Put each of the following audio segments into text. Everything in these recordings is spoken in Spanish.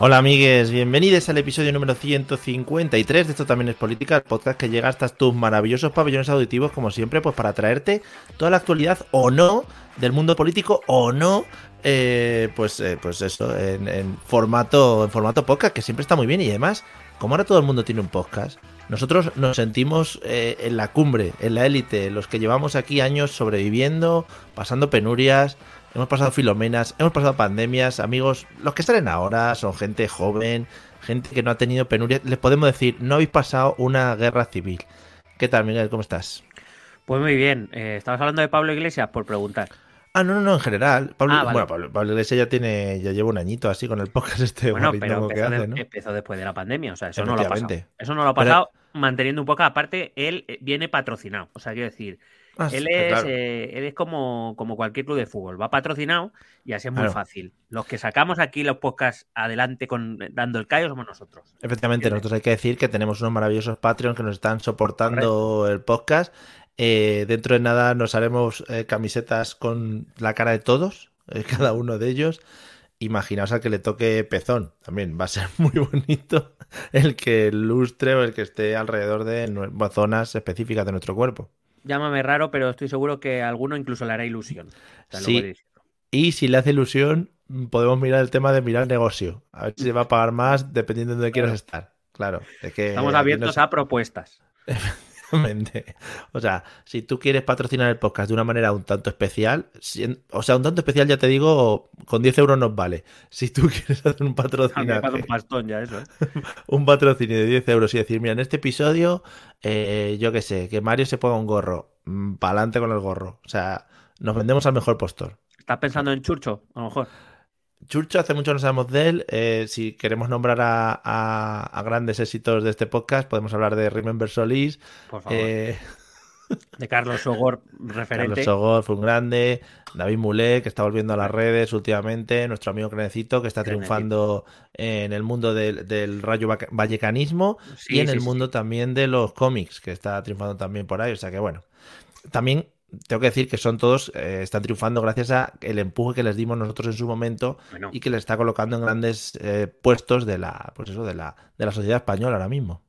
Hola amigues, bienvenidos al episodio número 153 de Esto también es política, el podcast que llega hasta tus maravillosos pabellones auditivos como siempre, pues para traerte toda la actualidad o no del mundo político o no, eh, pues, eh, pues eso, en, formato, en formato podcast, que siempre está muy bien. Y además, como ahora todo el mundo tiene un podcast, nosotros nos sentimos eh, en la cumbre, en la élite, los que llevamos aquí años sobreviviendo, pasando penurias, hemos pasado filomenas, hemos pasado pandemias, amigos, los que están ahora son gente joven, gente que no ha tenido penurias, les podemos decir, no habéis pasado una guerra civil. ¿Qué tal, Miguel? ¿Cómo estás? Pues muy bien, eh, estabas hablando de Pablo Iglesias por preguntar. Ah, no, no, no, en general. Pablo, ah, Bueno, Pablo, Iglesias ya tiene, ya lleva un añito así con el podcast este. Bueno, pero empezó, que hace, ¿no? empezó, después de la pandemia, o sea, eso no lo ha pasado. Eso no lo ha pasado manteniendo un poco. Aparte, él eh, viene patrocinado, o sea, quiero decir, Ah, él, es, eh, él es como, como cualquier club de fútbol, va patrocinado y así es muy fácil. Los que sacamos aquí los podcasts adelante con dando el callo somos nosotros. Efectivamente, nosotros hay que decir que tenemos unos maravillosos Patreons que nos están soportando el podcast. Eh, dentro de nada nos haremos eh, camisetas con la cara de todos, cada uno de ellos. Imaginaos al que le toque pezón, también va a ser muy bonito el que lustre o el que esté alrededor de zonas específicas de nuestro cuerpo llámame raro, pero estoy seguro que a alguno incluso le hará ilusión. sí. Y si le hace ilusión, podemos mirar el tema de mirar el negocio. A ver si se va a pagar más dependiendo de dónde quieras estar. Claro. que Estamos abiertos a propuestas. O sea, si tú quieres patrocinar el podcast de una manera un tanto especial, o sea, un tanto especial ya te digo, con 10 euros nos vale. Si tú quieres hacer un patrocinio. un ¿eh? un patrocinio de 10 euros y decir, mira, en este episodio, eh, yo qué sé, que Mario se ponga un gorro, mm, para adelante con el gorro. O sea, nos vendemos al mejor postor. ¿Estás pensando en Churcho, a lo mejor? Churcho, hace mucho no sabemos de él. Eh, si queremos nombrar a, grandes éxitos de este podcast, podemos hablar de Remember Solís. Por favor. Eh, de Carlos Sogor, referente. Carlos Sogor fue un grande. David Mulé, que está volviendo a las redes últimamente. Nuestro amigo Crenecito, que está triunfando en el mundo del, rayo vallecanismo y en el mundo también de los cómics, que está triunfando también por ahí. O sea que bueno. También tengo que decir que son todos, eh, están triunfando gracias a el empuje que les dimos nosotros en su momento y que les está colocando en grandes eh, puestos de la, pues eso, de la, de la sociedad española ahora mismo.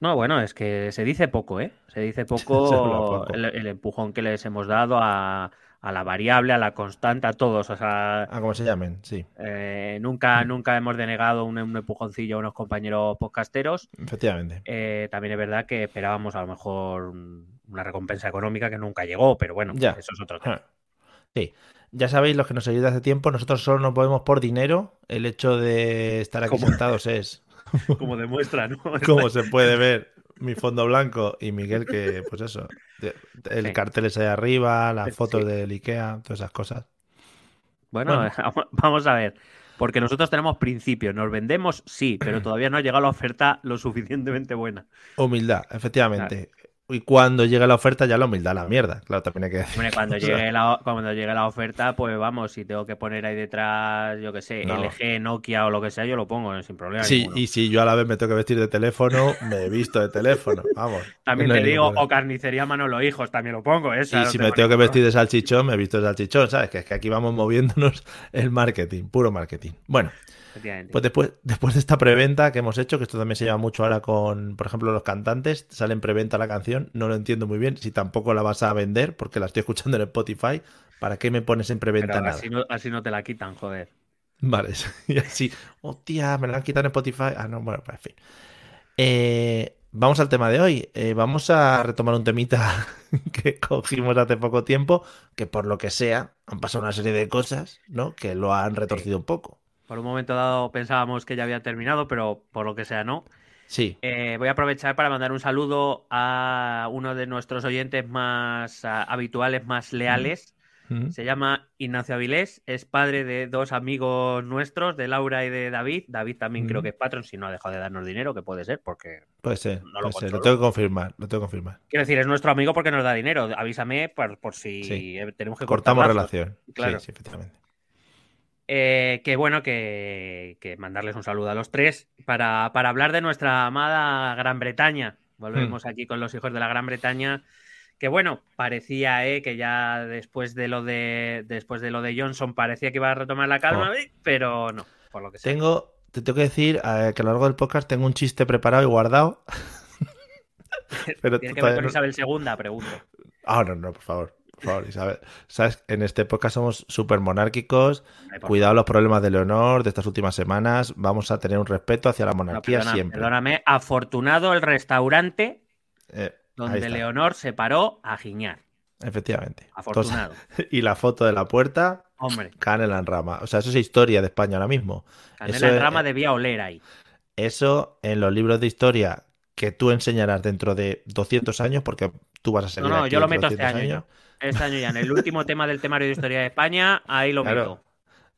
No, bueno, es que se dice poco, ¿eh? Se dice poco, El, empujón que les hemos dado a, la variable, a la constante, a todos. O sea, a como se llamen, sí. Eh, nunca, mm. nunca hemos denegado un, empujoncillo a unos compañeros podcasteros. Efectivamente. también es verdad que esperábamos a lo mejor una recompensa económica que nunca llegó, pero bueno, eso es otro tema. Sí. Ya sabéis, los que nos seguís hace tiempo, nosotros solo nos movemos por dinero. El hecho de estar aquí sentados es. Como demuestra, ¿no? Como se puede ver mi fondo blanco y Miguel, que, pues eso, el cartel es ahí arriba, las fotos del IKEA, todas esas cosas. Bueno, vamos a ver. Porque nosotros tenemos principios, nos vendemos, sí, pero todavía no ha llegado la oferta lo suficientemente buena. Humildad, efectivamente. Y cuando llega la oferta ya la humildad la mierda, claro, también hay que decir. cuando, llegue la, cuando llegue la oferta, pues vamos, si tengo que poner ahí detrás, yo qué sé, LG, Nokia o lo que sea, yo lo pongo sin problema. Sí, y si yo a la vez me tengo que vestir de teléfono, me he visto de teléfono, vamos. También te digo, o carnicería Manolo Hijos, también lo pongo, ¿eh? Y si me tengo que vestir de salchichón, me he visto de salchichón, ¿sabes? Que es que aquí vamos moviéndonos el marketing, puro marketing. Bueno. Pues después, después de esta preventa que hemos hecho, que esto también se lleva mucho ahora con, por ejemplo, los cantantes, salen preventa la canción, no lo entiendo muy bien, si tampoco la vas a vender, porque la estoy escuchando en Spotify, ¿para qué me pones en preventa nada? Así no, así no te la quitan, joder. Vale, y así, hostia, me la han quitado en Spotify. Ah, no, bueno, pues en fin. Eh, vamos al tema de hoy. Eh, vamos a retomar un temita que cogimos hace poco tiempo, que por lo que sea, han pasado una serie de cosas, ¿no? Que lo han retorcido un poco. Por un momento dado pensábamos que ya había terminado, pero por lo que sea no. Sí. Eh, voy a aprovechar para mandar un saludo a uno de nuestros oyentes más habituales, más leales. Se llama Ignacio Avilés, es padre de dos amigos nuestros, de Laura y de David. David también creo que es patrón, si no ha dejado de darnos dinero, que puede ser, porque. Puede ser, no lo, lo tengo que confirmar, lo tengo que confirmar. Quiero decir, es nuestro amigo porque nos da dinero. Avísame por, si tenemos que Cortamos relación. Claro. Sí, efectivamente. Eh, que bueno, que, mandarles un saludo a los tres para, hablar de nuestra amada Gran Bretaña. Volvemos hmm. aquí con los hijos de la Gran Bretaña. Que bueno, parecía eh, que ya después de lo de después de lo de Johnson parecía que iba a retomar la calma, oh. pero no, por lo que sea. Tengo, te tengo que decir eh, que a lo largo del podcast tengo un chiste preparado y guardado. pero Tiene que ver con Isabel II, pregunto. Ah, no, no, por favor por favor, Isabel. ¿Sabes? En este podcast somos súper monárquicos. Cuidado los problemas de Leonor de estas últimas semanas. Vamos a tener un respeto hacia la monarquía siempre. Perdóname, afortunado el restaurante eh, donde Leonor se paró a giñar. Efectivamente. Afortunado. y la foto de la puerta. Hombre. Canela en rama. O sea, eso es historia de España ahora mismo. Canela en rama debía oler ahí. Eso en los libros de historia que tú enseñarás dentro de 200 años, porque tú vas a seguir. No, no, yo lo meto este año. Este año ya, en el último tema del temario de historia de España, ahí lo meto.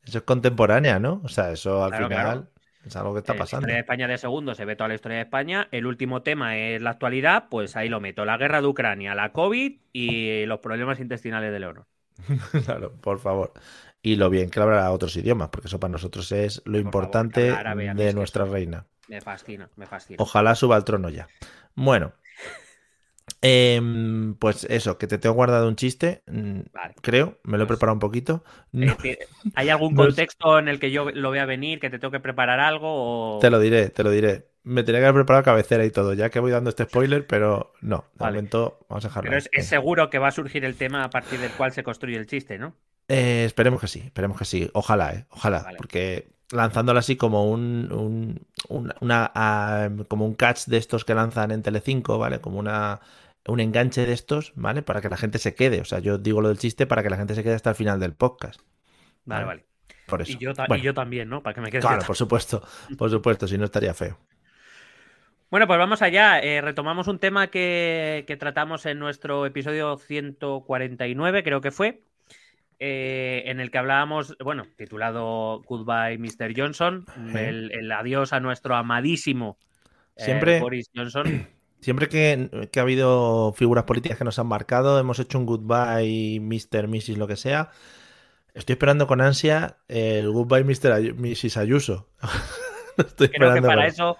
Eso es contemporánea, ¿no? O sea, eso al final es algo que está pasando. La historia de España de segundo se ve toda la historia de España. El último tema es la actualidad, pues ahí lo meto. La guerra de Ucrania, la COVID y los problemas intestinales de Leonor. claro, por favor. Y lo bien que hablará otros idiomas, porque eso para nosotros es lo importante de nuestra reina. Me fascina, me fascina. Ojalá suba al trono ya. Bueno, Em, pues eso, que te tengo guardado un chiste, mm, creo, me lo he pues preparado un poquito. ¿Hay algún contexto en el que yo lo vea venir, que te tengo que preparar algo? Te lo diré, te lo diré. Me tenía que haber preparado cabecera y todo, ya que voy dando este spoiler, pero no, de momento vamos a dejarlo. Pero es, seguro que va a surgir el tema a partir del cual se construye el chiste, ¿no? Eh, esperemos que sí, esperemos que sí. Ojalá, ¿eh? Ojalá, porque lanzándolo así como un, una, ah, como un catch de estos que lanzan en Telecinco, ¿vale? Como una un enganche de estos, ¿vale? Para que la gente se quede. O sea, yo digo lo del chiste para que la gente se quede hasta el final del podcast. Vale, vale. Por eso. Y yo, yo, también, ¿no? Para que me quede. Claro, por supuesto. Por supuesto, si no estaría feo. Bueno, pues vamos allá. Eh, retomamos un tema que, tratamos en nuestro episodio 149, creo que fue. Eh, en el que hablábamos, bueno, titulado Goodbye Mr. Johnson, el, adiós a nuestro amadísimo eh, Siempre... Boris Johnson. Siempre que, ha habido figuras políticas que nos han marcado, hemos hecho un goodbye, Mr., Mrs., lo que sea. Estoy esperando con ansia el goodbye, Mr., Mrs. Ayuso. Creo que para eso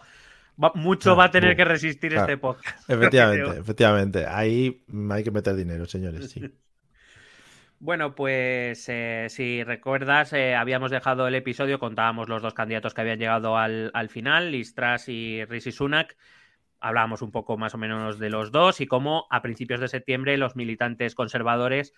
mucho va a tener que resistir este podcast. Efectivamente, efectivamente. Ahí hay que meter dinero, señores, sí. Bueno, pues eh, si recuerdas, eh, habíamos dejado el episodio, contábamos los dos candidatos que habían llegado al, al final, Listras y Rishi Sunak hablábamos un poco más o menos de los dos y cómo a principios de septiembre los militantes conservadores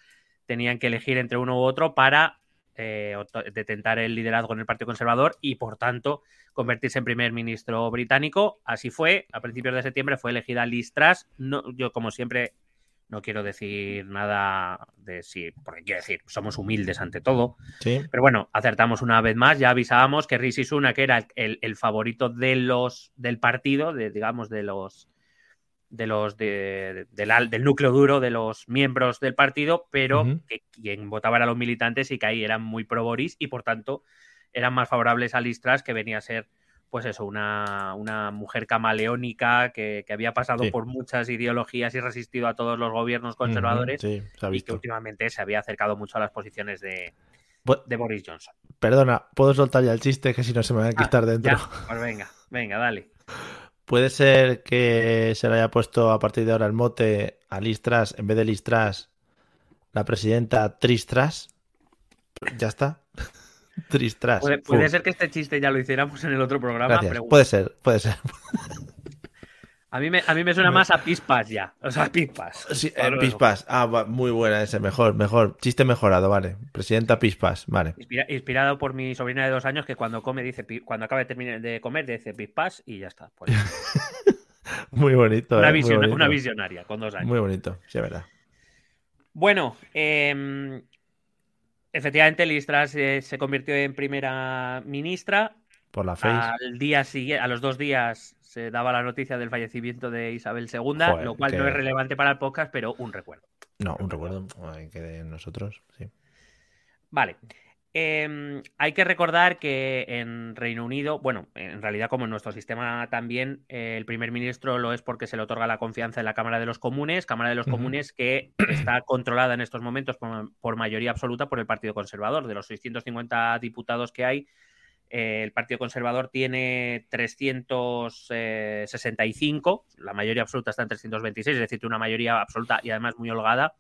tenían que elegir entre uno u otro para eh, detentar el liderazgo en el Partido Conservador y, por tanto, convertirse en primer ministro británico. Así fue. A principios de septiembre fue elegida Liz Truss. No, yo, como siempre, no quiero decir nada de sí, porque quiero decir, somos humildes ante todo. Pero bueno, acertamos una vez más, ya avisábamos que Rishi Sunak era el, favorito de los del partido, de, digamos, de los de los del, núcleo duro de los miembros del partido, pero que quien votaba a los militantes y que ahí eran muy pro Boris y por tanto eran más favorables a Listras, que venía a ser pues eso, una, mujer camaleónica que, había pasado por muchas ideologías y resistido a todos los gobiernos conservadores y que últimamente se había acercado mucho a las posiciones de, de Boris Johnson. Perdona, ¿puedo soltar ya el chiste que si no se me va a quitar ah, dentro? pues venga, venga, dale. ¿Puede ser que se le haya puesto a partir de ahora el mote a Listras, en vez de Listras, la presidenta Tristras? Ya está. Tristras. Puede, ser que este chiste ya lo hiciéramos en el otro programa. Puede ser, puede ser. A mí, me, a mí me suena más a Pispas ya. O sea, Pispas. Sí, eh, Pispas. Ah, muy buena ese. Mejor, mejor. Chiste mejorado, vale. Presidenta Pispas, vale. inspirado por mi sobrina de dos años que cuando come dice, cuando acaba de terminar de comer dice Pispas y ya está. Pues muy bonito. Una, eh, una visionaria con dos años. Muy bonito, sí, es verdad. Bueno, eh, efectivamente Listras se convirtió en primera ministra. Por la Al día siguiente, a los dos días se daba la noticia del fallecimiento de Isabel II, lo cual no es relevante para el podcast, pero un recuerdo. No, un recuerdo que de nosotros, sí. Vale. Em, hay que recordar que en Reino Unido, bueno, en realidad como en nuestro sistema también, eh, el primer ministro lo es porque se le otorga la confianza en la Cámara de los Comunes, Cámara de los Comunes que está controlada en estos momentos por, mayoría absoluta por el Partido Conservador. De los 650 diputados que hay, eh, el Partido Conservador tiene 365, la mayoría absoluta está en 326, es decir, una mayoría absoluta y además muy holgada.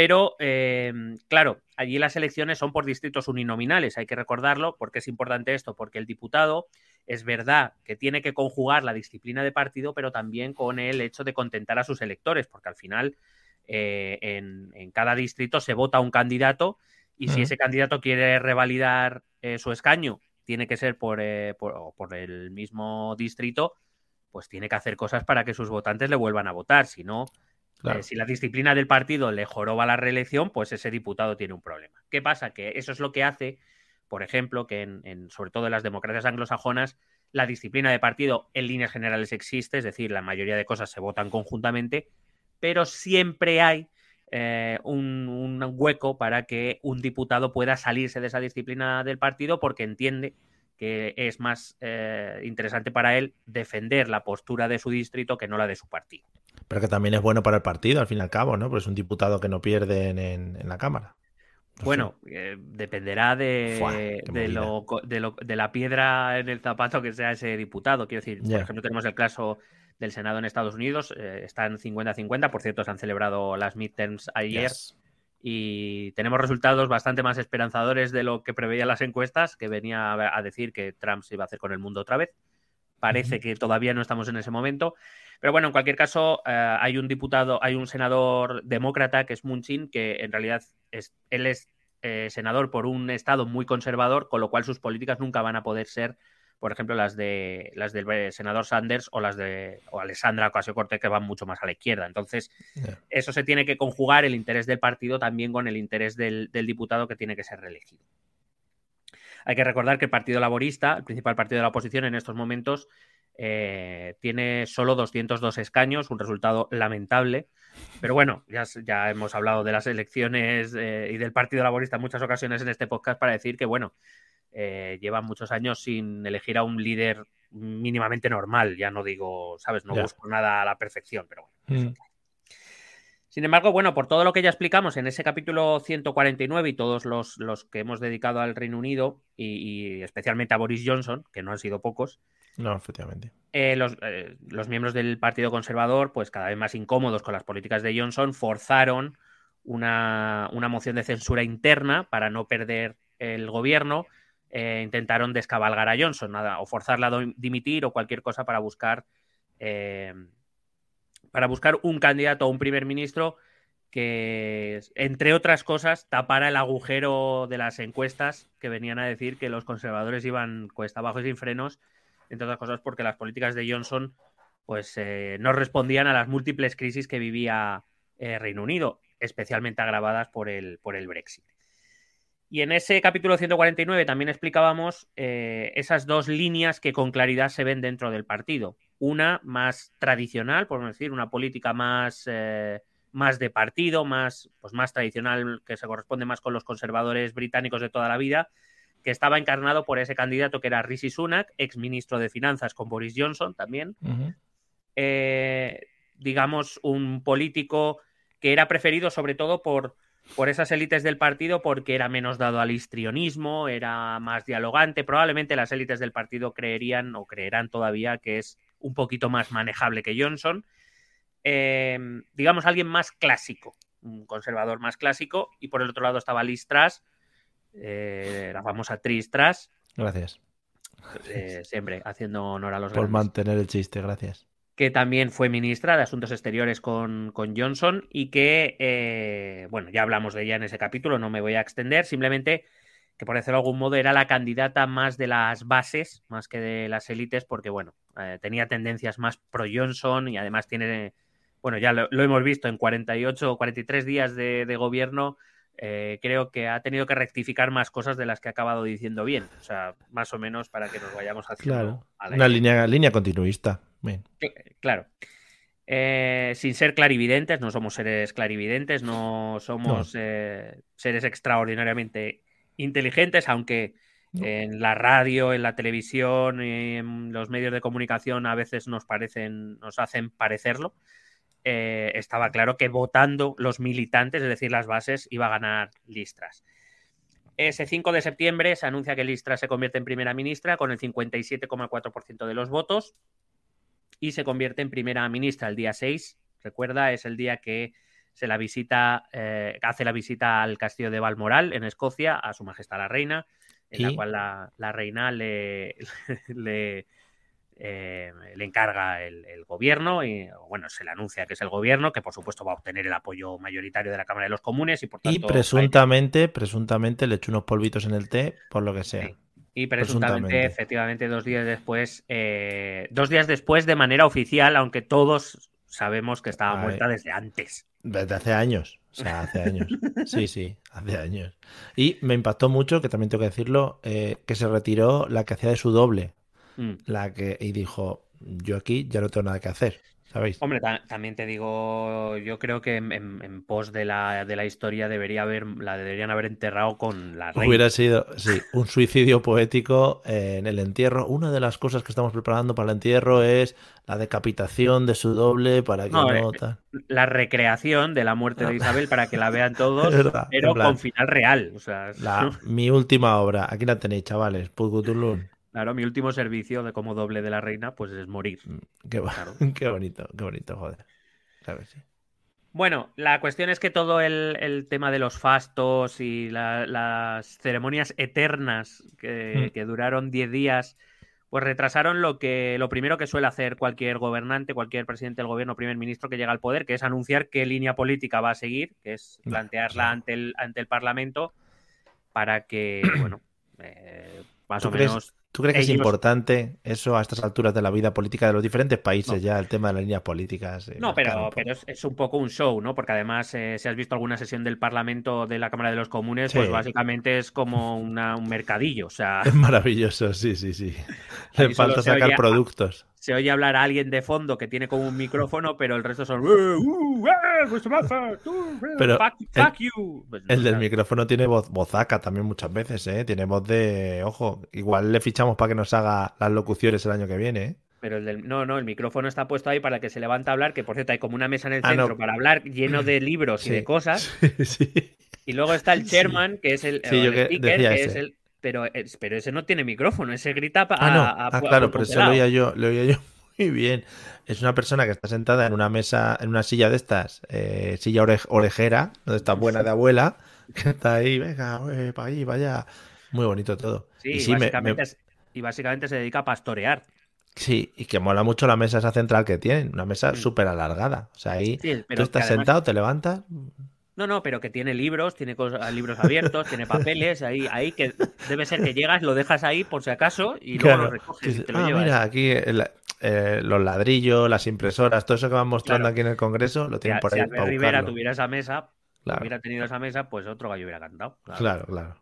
Pero, eh, claro, allí las elecciones son por distritos uninominales, hay que recordarlo. ¿Por qué es importante esto? Porque el diputado es verdad que tiene que conjugar la disciplina de partido, pero también con el hecho de contentar a sus electores, porque al final eh, en, cada distrito se vota un candidato y si ese candidato quiere revalidar eh, su escaño, tiene que ser por, por el mismo distrito, pues tiene que hacer cosas para que sus votantes le vuelvan a votar. Si no, eh, si la disciplina del partido le joroba la reelección, pues ese diputado tiene un problema. ¿Qué pasa? Que eso es lo que hace, por ejemplo, que en, sobre todo en las democracias anglosajonas, la disciplina de partido en líneas generales existe, es decir, la mayoría de cosas se votan conjuntamente, pero siempre hay eh, un, hueco para que un diputado pueda salirse de esa disciplina del partido porque entiende que es más eh, interesante para él defender la postura de su distrito que no la de su partido. Pero que también es bueno para el partido, al fin y al cabo, ¿no? Porque es un diputado que no pierde en, la Cámara. bueno, eh, dependerá de, de, la piedra en el zapato que sea ese diputado. Quiero decir, por ejemplo, tenemos el caso del Senado en Estados Unidos, eh, están 50-50, por cierto, se han celebrado las midterms ayer. Y tenemos resultados bastante más esperanzadores de lo que preveían las encuestas, que venía a decir que Trump se iba a hacer con el mundo otra vez. Parece que todavía no estamos en ese momento. Pero bueno, en cualquier caso, eh, hay un diputado, hay un senador demócrata que es Munchin, que en realidad es, él es eh, senador por un estado muy conservador, con lo cual sus políticas nunca van a poder ser, por ejemplo, las de las del senador Sanders o las de o Alessandra Ocasio Cortez, que van mucho más a la izquierda. Entonces, eso se tiene que conjugar el interés del partido también con el interés del, del diputado que tiene que ser reelegido. Hay que recordar que el Partido Laborista, el principal partido de la oposición en estos momentos, eh, tiene solo 202 escaños, un resultado lamentable. Pero bueno, ya, ya hemos hablado de las elecciones eh, y del Partido Laborista en muchas ocasiones en este podcast para decir que, bueno, eh, llevan muchos años sin elegir a un líder mínimamente normal. Ya no digo, ¿sabes? No busco nada a la perfección, pero bueno. Mm. Sin embargo, bueno, por todo lo que ya explicamos en ese capítulo 149 y todos los, que hemos dedicado al Reino Unido y, especialmente a Boris Johnson, que no han sido pocos, no, efectivamente. Eh, eh, los, miembros del Partido Conservador, pues cada vez más incómodos con las políticas de Johnson, forzaron una, moción de censura interna para no perder el gobierno. Eh, intentaron descabalgar a Johnson, nada, o forzarla a dimitir o cualquier cosa para buscar para buscar un candidato a un primer ministro que, entre otras cosas, tapara el agujero de las encuestas que venían a decir que los conservadores iban cuesta abajo y sin frenos entre otras cosas porque las políticas de Johnson pues eh, no respondían a las múltiples crisis que vivía eh, Reino Unido, especialmente agravadas por el, por el Brexit. Y en ese capítulo 149 también explicábamos eh, esas dos líneas que con claridad se ven dentro del partido. Una más tradicional, por decir, una política más, más de partido, más, pues más tradicional, que se corresponde más con los conservadores británicos de toda la vida, que estaba encarnado por ese candidato que era Rishi Sunak, ex ministro de Finanzas con Boris Johnson también. Eh, digamos, un político que era preferido sobre todo por, por esas élites del partido porque era menos dado al histrionismo, era más dialogante. Probablemente las élites del partido creerían o creerán todavía que es un poquito más manejable que Johnson. Eh, digamos, alguien más clásico, un conservador más clásico. Y por el otro lado estaba Liz Truss, eh, la famosa Tristras. Gracias. Eh, siempre haciendo honor a los Por mantener el chiste, gracias. que también fue ministra de Asuntos Exteriores con, Johnson y que, eh, bueno, ya hablamos de ella en ese capítulo, no me voy a extender, simplemente que por decirlo de algún modo era la candidata más de las bases, más que de las élites, porque, bueno, eh, tenía tendencias más pro Johnson y además tiene, bueno, ya lo, hemos visto en 48 o 43 días de, gobierno, eh, creo que ha tenido que rectificar más cosas de las que ha acabado diciendo bien. O sea, más o menos para que nos vayamos haciendo. Claro. Una línea, línea continuista. Claro. Eh, sin ser clarividentes, no somos seres clarividentes, no somos seres extraordinariamente inteligentes, aunque en la radio, en la televisión, en los medios de comunicación a veces nos parecen, nos hacen parecerlo. Eh, estaba claro que votando los militantes, es decir, las bases, iba a ganar Listras. Ese 5 de septiembre se anuncia que Listras se convierte en primera ministra con el 57,4% de los votos y se convierte en primera ministra el día 6. Recuerda, es el día que se la visita, eh, hace la visita al castillo de Balmoral en Escocia a su majestad la reina, en la cual la, reina le, le, eh, le encarga el, gobierno y bueno, se le anuncia que es el gobierno, que por supuesto va a obtener el apoyo mayoritario de la Cámara de los Comunes y por tanto. Y presuntamente, presuntamente le echó unos polvitos en el té, por lo que sea. Y presuntamente, efectivamente, dos días después, eh, dos días después de manera oficial, aunque todos sabemos que estaba muerta desde antes. Desde hace años. O sea, hace años. Sí, sí, hace años. Y me impactó mucho, que también tengo que decirlo, eh, que se retiró la que hacía de su doble. Mm. La que, y dijo, yo aquí ya no tengo nada que hacer. Hombre, también te digo, yo creo que en, pos de la, de la, historia debería haber, la deberían haber enterrado con la reina. Hubiera sido, sí, un suicidio poético en el entierro. Una de las cosas que estamos preparando para el entierro es la decapitación de su doble para que no... Eh, la recreación de la muerte de Isabel para que la vean todos, pero con final real. O sea, mi última obra, aquí la tenéis, chavales, Pulgutulun. Claro, mi último servicio de como doble de la reina, pues es morir. Mm, qué, qué bonito, qué bonito, joder. Claro sí. Bueno, la cuestión es que todo el, tema de los fastos y las ceremonias eternas que, mm. duraron 10 días, pues retrasaron lo que lo primero que suele hacer cualquier gobernante, cualquier presidente del gobierno, primer ministro que llega al poder, que es anunciar qué línea política va a seguir, que es plantearla ante el ante el Parlamento para que, bueno, eh, más o menos ¿Tú crees que es importante eso a estas alturas de la vida política de los diferentes países, ya el tema de las líneas políticas? Eh, no, pero, pero es, un poco un show, ¿no? Porque además, eh, si has visto alguna sesión del Parlamento de la Cámara de los Comunes, pues básicamente es como un mercadillo. O sea... Es maravilloso, sí, sí, sí. Le falta sacar productos se oye hablar a alguien de fondo que tiene como un micrófono, pero el resto son. Eh, uh, eh, pues pero fuck, you. Pues el del micrófono tiene voz, vozaca también muchas veces, ¿eh? Tiene voz de. Ojo, igual le fichamos para que nos haga las locuciones el año que viene, ¿eh? Pero el del, no, no, el micrófono está puesto ahí para que se levante a hablar, que por cierto hay como una mesa en el ah, centro para hablar lleno de libros y de cosas. Sí, Y luego está el chairman, que es el, el speaker, que es el, pero, pero ese no tiene micrófono, ese grita a, ah, no. ah, claro, pero eso lo oía yo, lo oía yo muy bien. Es una persona que está sentada en una mesa, en una silla de estas, eh, silla orejera, donde está buena de abuela, que está ahí, venga, para ahí, vaya. Muy bonito todo. Sí, y, básicamente, y básicamente se dedica a pastorear. Sí, y que mola mucho la mesa esa central que tienen, una mesa mm. súper alargada. O sea, ahí tú estás sentado, te levantas, no, no, pero que tiene libros, tiene libros abiertos, tiene papeles, ahí, ahí que debe ser que llegas, lo dejas ahí por si acaso y luego lo recoges y te lo ah, Mira, aquí eh, los ladrillos, las impresoras, todo eso que van mostrando aquí en el Congreso, lo tienen por ahí. Si Rivera tuviera esa mesa, hubiera tenido esa mesa, pues otro gallo hubiera cantado. claro. claro.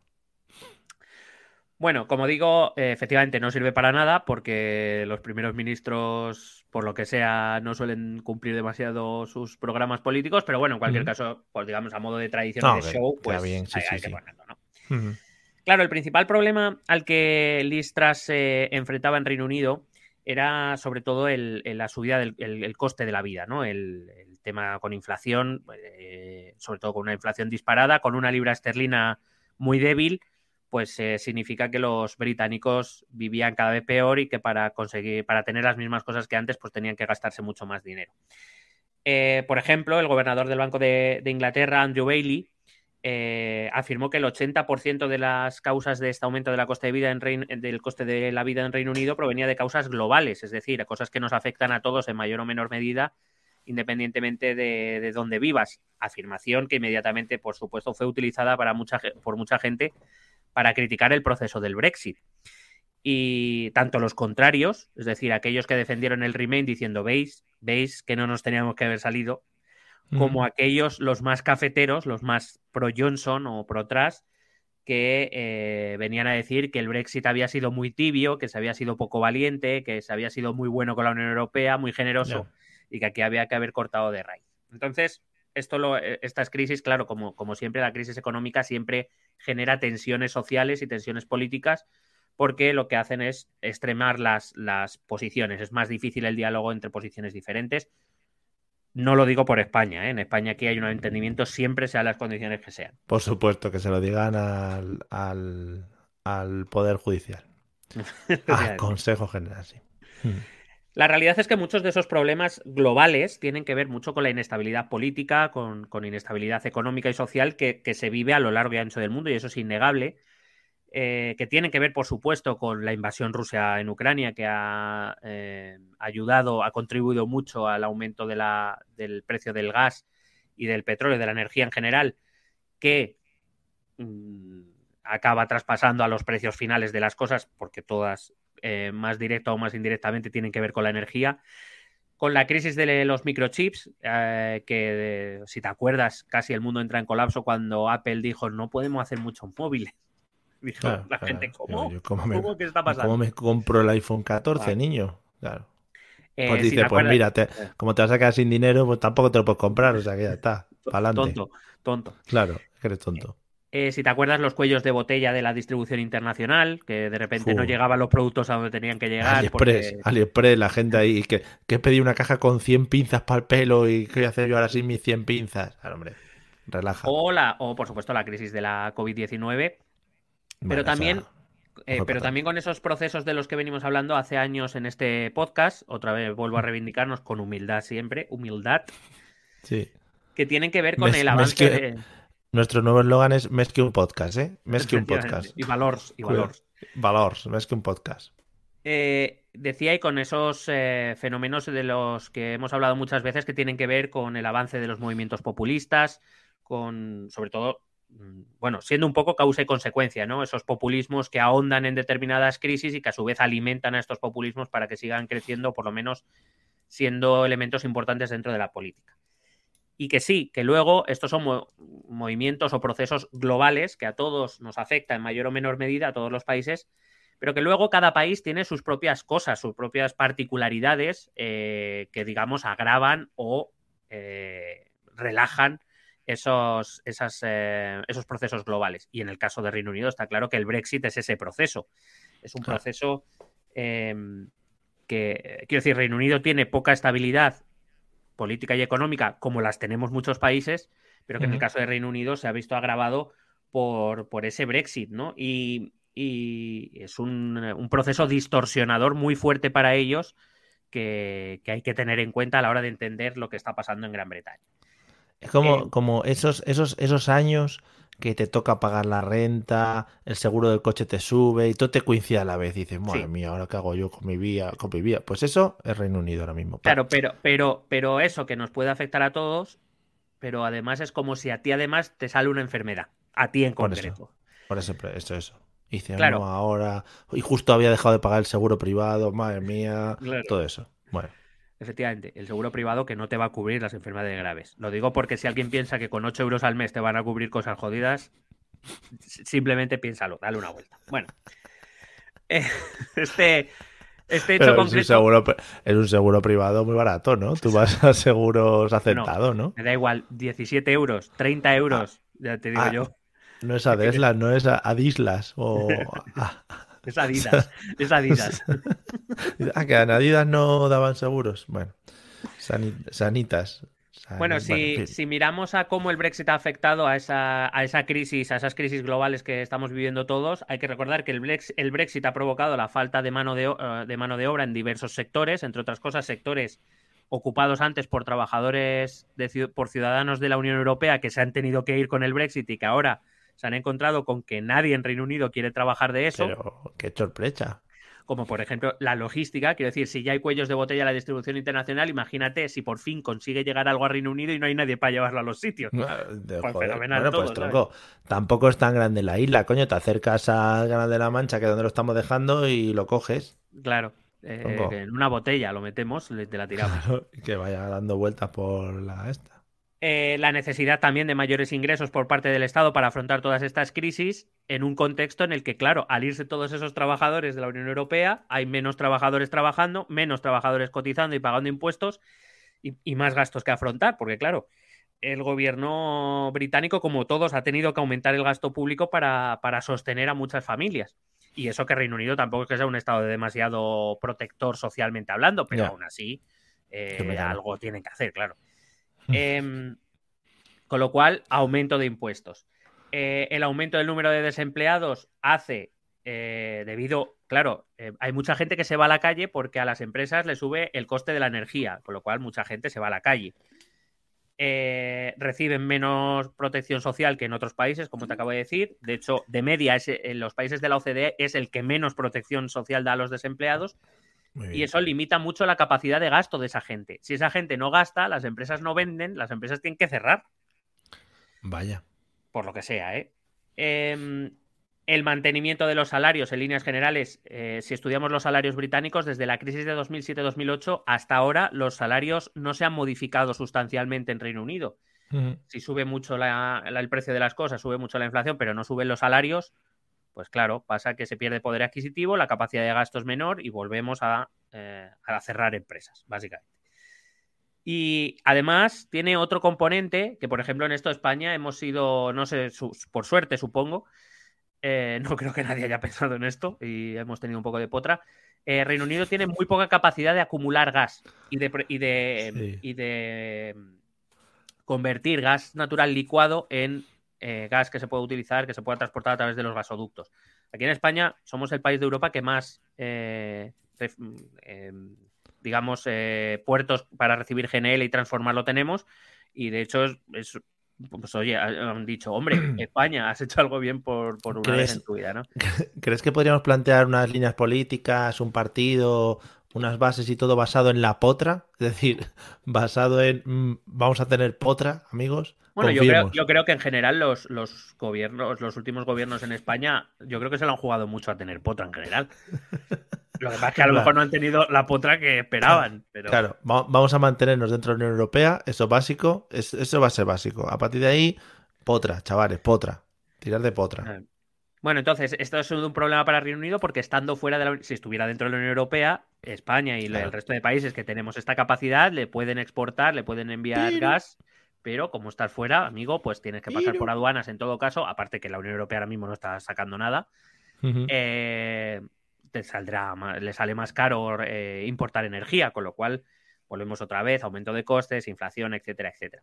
Bueno, como digo, eh, efectivamente no sirve para nada porque los primeros ministros, por lo que sea, no suelen cumplir demasiado sus programas políticos, pero bueno, en cualquier caso, pues digamos, a modo de tradición de show, pues hay, que ponerlo, ¿no? Claro, el principal problema al que Liz Truss se enfrentaba en Reino Unido era sobre todo el, la subida del coste de la vida, ¿no? El, tema con inflación, eh, sobre todo con una inflación disparada, con una libra esterlina muy débil pues eh, significa que los británicos vivían cada vez peor y que para conseguir, para tener las mismas cosas que antes, pues tenían que gastarse mucho más dinero. Eh, por ejemplo, el gobernador del Banco de, Inglaterra, Andrew Bailey, eh, afirmó que el 80% de las causas de este aumento de la coste de vida en del coste de la vida en Reino Unido provenía de causas globales, es decir, cosas que nos afectan a todos en mayor o menor medida, independientemente de, de dónde vivas. Afirmación que inmediatamente, por supuesto, fue utilizada para mucha, por mucha gente para criticar el proceso del Brexit. Y tanto los contrarios, es decir, aquellos que defendieron el Remain diciendo, veis, veis que no nos teníamos que haber salido, como aquellos, los más cafeteros, los más pro Johnson o pro Truss, que eh, venían a decir que el Brexit había sido muy tibio, que se había sido poco valiente, que se había sido muy bueno con la Unión Europea, muy generoso, y que aquí había que haber cortado de raíz. Entonces, esto lo, eh, estas crisis, claro, como, como siempre, la crisis económica siempre genera tensiones sociales y tensiones políticas, porque lo que hacen es extremar las, las posiciones. Es más difícil el diálogo entre posiciones diferentes. No lo digo por España, ¿eh? en España aquí hay un entendimiento siempre sean las condiciones que sean. Por supuesto, que se lo digan al, al, Poder Judicial. al Consejo General, sí. La realidad es que muchos de esos problemas globales tienen que ver mucho con la inestabilidad política, con, inestabilidad económica y social que, se vive a lo largo y ancho del mundo, y eso es innegable. Eh, que tienen que ver, por supuesto, con la invasión rusa en Ucrania, que ha eh, ayudado, ha contribuido mucho al aumento del precio del gas y del petróleo, de la energía en general, que mm, acaba traspasando a los precios finales de las cosas, porque todas, eh, más directa o más indirectamente, tienen que ver con la energía. Con la crisis de los microchips, que si te acuerdas, casi el mundo entra en colapso cuando Apple dijo no podemos hacer muchos móviles Dijo la gente, ¿cómo? ¿cómo, me, ¿Cómo que está pasando? ¿Cómo me compro el iPhone 14, niño? Claro. Eh, pues dice, pues mira, como te vas a quedar sin dinero, pues tampoco te lo puedes comprar, o sea que ya está, para adelante. Tonto, tonto. Claro, eres tonto. Eh, si te acuerdas los cuellos de botella de la distribución internacional, que de repente no llegaban los productos a donde tenían que llegar. AliExpress, AliExpress, la gente ahí, que, que pedí una caja con 100 pinzas para el pelo y ¿qué voy a hacer yo ahora sin mis 100 pinzas? Hombre, relaja. O, o por supuesto la crisis de la COVID-19, pero también, eh, pero también con esos procesos de los que venimos hablando hace años en este podcast, otra vez vuelvo a reivindicarnos con humildad siempre, humildad. Sí. Que tienen que ver con el avance de... Nuestro nuevo eslogan es Mes que un podcast, ¿eh? Mes que un podcast. Y valores, y valores. Valores, mes que un podcast. Eh, decía, y con esos eh, fenómenos de los que hemos hablado muchas veces que tienen que ver con el avance de los movimientos populistas, con sobre todo Mm, bueno, siendo un poco causa y consecuencia, ¿no? Esos populismos que ahondan en determinadas crisis y que a su vez alimentan a estos populismos para que sigan creciendo, por lo menos siendo elementos importantes dentro de la política. Y que sí, que luego estos son movimientos o procesos globales que a todos nos afecta en mayor o menor medida, a todos los países, pero que luego cada país tiene sus propias cosas, sus propias particularidades eh, que, digamos, agravan o eh, relajan esos, eh, esos procesos globales. Y en el caso de Reino Unido está claro que el Brexit es ese proceso. Es un proceso em, que, quiero decir, Reino Unido tiene poca estabilidad política y económica como las tenemos muchos países, pero que en el caso de Reino Unido se ha visto agravado por, por ese Brexit, ¿no? Y, es un, proceso distorsionador muy fuerte para ellos que, que hay que tener en cuenta a la hora de entender lo que está pasando en Gran Bretaña. Es como, como esos, esos, esos años que te toca pagar la renta, el seguro del coche te sube y todo te coincide a la vez. Y dices, madre mía, ¿ahora qué hago yo con mi vida? Con mi vida? Pues eso es Reino Unido ahora mismo. Claro, pero, pero, pero eso que nos puede afectar a todos, pero además es como si a ti además te sale una enfermedad, a ti en concreto. Por eso, por eso, eso. Claro. ahora, y justo había dejado de pagar el seguro privado, madre mía, todo eso. Bueno. Efectivamente, el seguro privado que no te va a cubrir las enfermedades graves. Lo digo porque si alguien piensa que con 8 euros al mes te van a cubrir cosas jodidas, simplemente piénsalo, dale una vuelta. Bueno, eh, este, este hecho concreto... Es un, seguro, es un seguro privado muy barato, ¿no? Tú vas a seguros aceptados, ¿no? Me da igual, 17 euros, 30 euros, ah, ya te digo ah, yo. No es a Deslas, no es a, Dislas o... Es Adidas. Es Adidas. ah, que a Adidas no daban seguros. Bueno, sanitas. bueno, si, si, miramos a cómo el Brexit ha afectado a esa, a esa crisis, a esas crisis globales que estamos viviendo todos, hay que recordar que el Brexit, el Brexit ha provocado la falta de mano de, eh, de mano de obra en diversos sectores, entre otras cosas, sectores ocupados antes por trabajadores, de, por ciudadanos de la Unión Europea que se han tenido que ir con el Brexit y que ahora se han encontrado con que nadie en Reino Unido quiere trabajar de eso. Pero qué sorpresa como por ejemplo la logística. Quiero decir, si ya hay cuellos de botella en la distribución internacional, imagínate si por fin consigue llegar algo a Reino Unido y no hay nadie para llevarlo a los sitios. Ah, pues bueno, pues tronco, tampoco es tan grande la isla, coño, te acercas al Canal de la Mancha, que es donde lo estamos dejando, y lo coges. Claro. Eh, en una botella lo metemos, te la tiramos. que vaya dando vueltas por la esta. Eh, la necesidad también de mayores ingresos por parte del Estado para afrontar todas estas crisis en un contexto en el que, claro, al irse todos esos trabajadores de la Unión Europea, hay menos trabajadores trabajando, menos trabajadores cotizando y pagando impuestos y, más gastos que afrontar, porque, claro, el gobierno británico, como todos, ha tenido que aumentar el gasto público para, sostener a muchas familias. Y eso que Reino Unido tampoco es que sea un estado demasiado protector socialmente hablando, pero aún así eh, algo tienen que hacer, claro. Em, con lo cual, aumento de impuestos. Eh, el aumento del número de desempleados hace, eh, debido, claro, eh, hay mucha gente que se va a la calle porque a las empresas le sube el coste de la energía, con lo cual mucha gente se va a la calle. reciben menos protección social que en otros países, como te acabo de decir. De hecho, de media, en los países de la OCDE es el que menos protección social da a los desempleados. Y eso limita mucho la capacidad de gasto de esa gente. Si esa gente no gasta, las empresas no venden, las empresas tienen que cerrar. Vaya. Por lo que sea, ¿eh? Em, el mantenimiento de los salarios en líneas generales, eh, si estudiamos los salarios británicos, desde la crisis de 2007-2008 hasta ahora, los salarios no se han modificado sustancialmente en Reino Unido. Si sube mucho el precio de las cosas, sube mucho la inflación, pero no suben los salarios, pues claro, pasa que se pierde poder adquisitivo, la capacidad de gasto es menor y volvemos eh, a, cerrar empresas, básicamente. Y además tiene otro componente que, por ejemplo, en esto de España hemos sido, no sé, por suerte supongo, eh, no creo que nadie haya pensado en esto y hemos tenido un poco de potra. Eh, Reino Unido tiene muy poca capacidad de acumular gas y de, y de, y de convertir gas natural licuado en eh, gas que se puede utilizar, que se pueda transportar a través de los gasoductos. Aquí en España somos el país de Europa que más, eh, em, digamos, eh, puertos para recibir GNL y transformarlo tenemos. Y de hecho, es, pues oye, han dicho, hombre, España, has hecho algo bien por, por una vez en tu vida, ¿no? ¿Crees que podríamos plantear unas líneas políticas, un partido, unas bases y todo basado en la potra? Es decir, basado en mm, vamos a tener potra, amigos. Bueno, yo creo, yo creo, que en general los, los, gobiernos, los últimos gobiernos en España, yo creo que se lo han jugado mucho a tener potra en general. Lo que pasa es que a lo mejor no han tenido la potra que esperaban. Pero... Claro, vamos a mantenernos dentro de la Unión Europea, eso es básico, eso va a ser básico. A partir de ahí, potra, chavales, potra. Tirar de potra. Ah. Bueno, entonces, esto es un problema para el Reino Unido porque estando fuera de la si estuviera dentro de la Unión Europea, España y el resto de países que tenemos esta capacidad le pueden exportar, le pueden enviar gas pero como estás fuera, amigo, pues tienes que pasar por aduanas en todo caso, aparte que la Unión Europea ahora mismo no está sacando nada, eh, te saldrá, le sale más caro eh, importar energía, con lo cual volvemos otra vez, aumento de costes, inflación, etcétera, etcétera.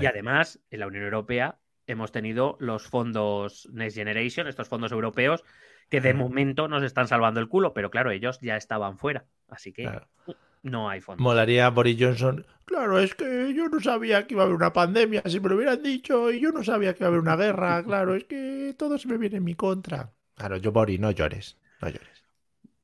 Y además, en la Unión Europea hemos tenido los fondos Next Generation, estos fondos europeos, que de momento nos están salvando el culo, pero claro, ellos ya estaban fuera, así que no hay fondos. Molaría Boris Johnson. Claro, es que yo no sabía que iba a haber una pandemia, si me lo hubieran dicho, y yo no sabía que iba a haber una guerra. Claro, es que todo se me viene en mi contra. Claro, yo, Boris, no llores, no llores.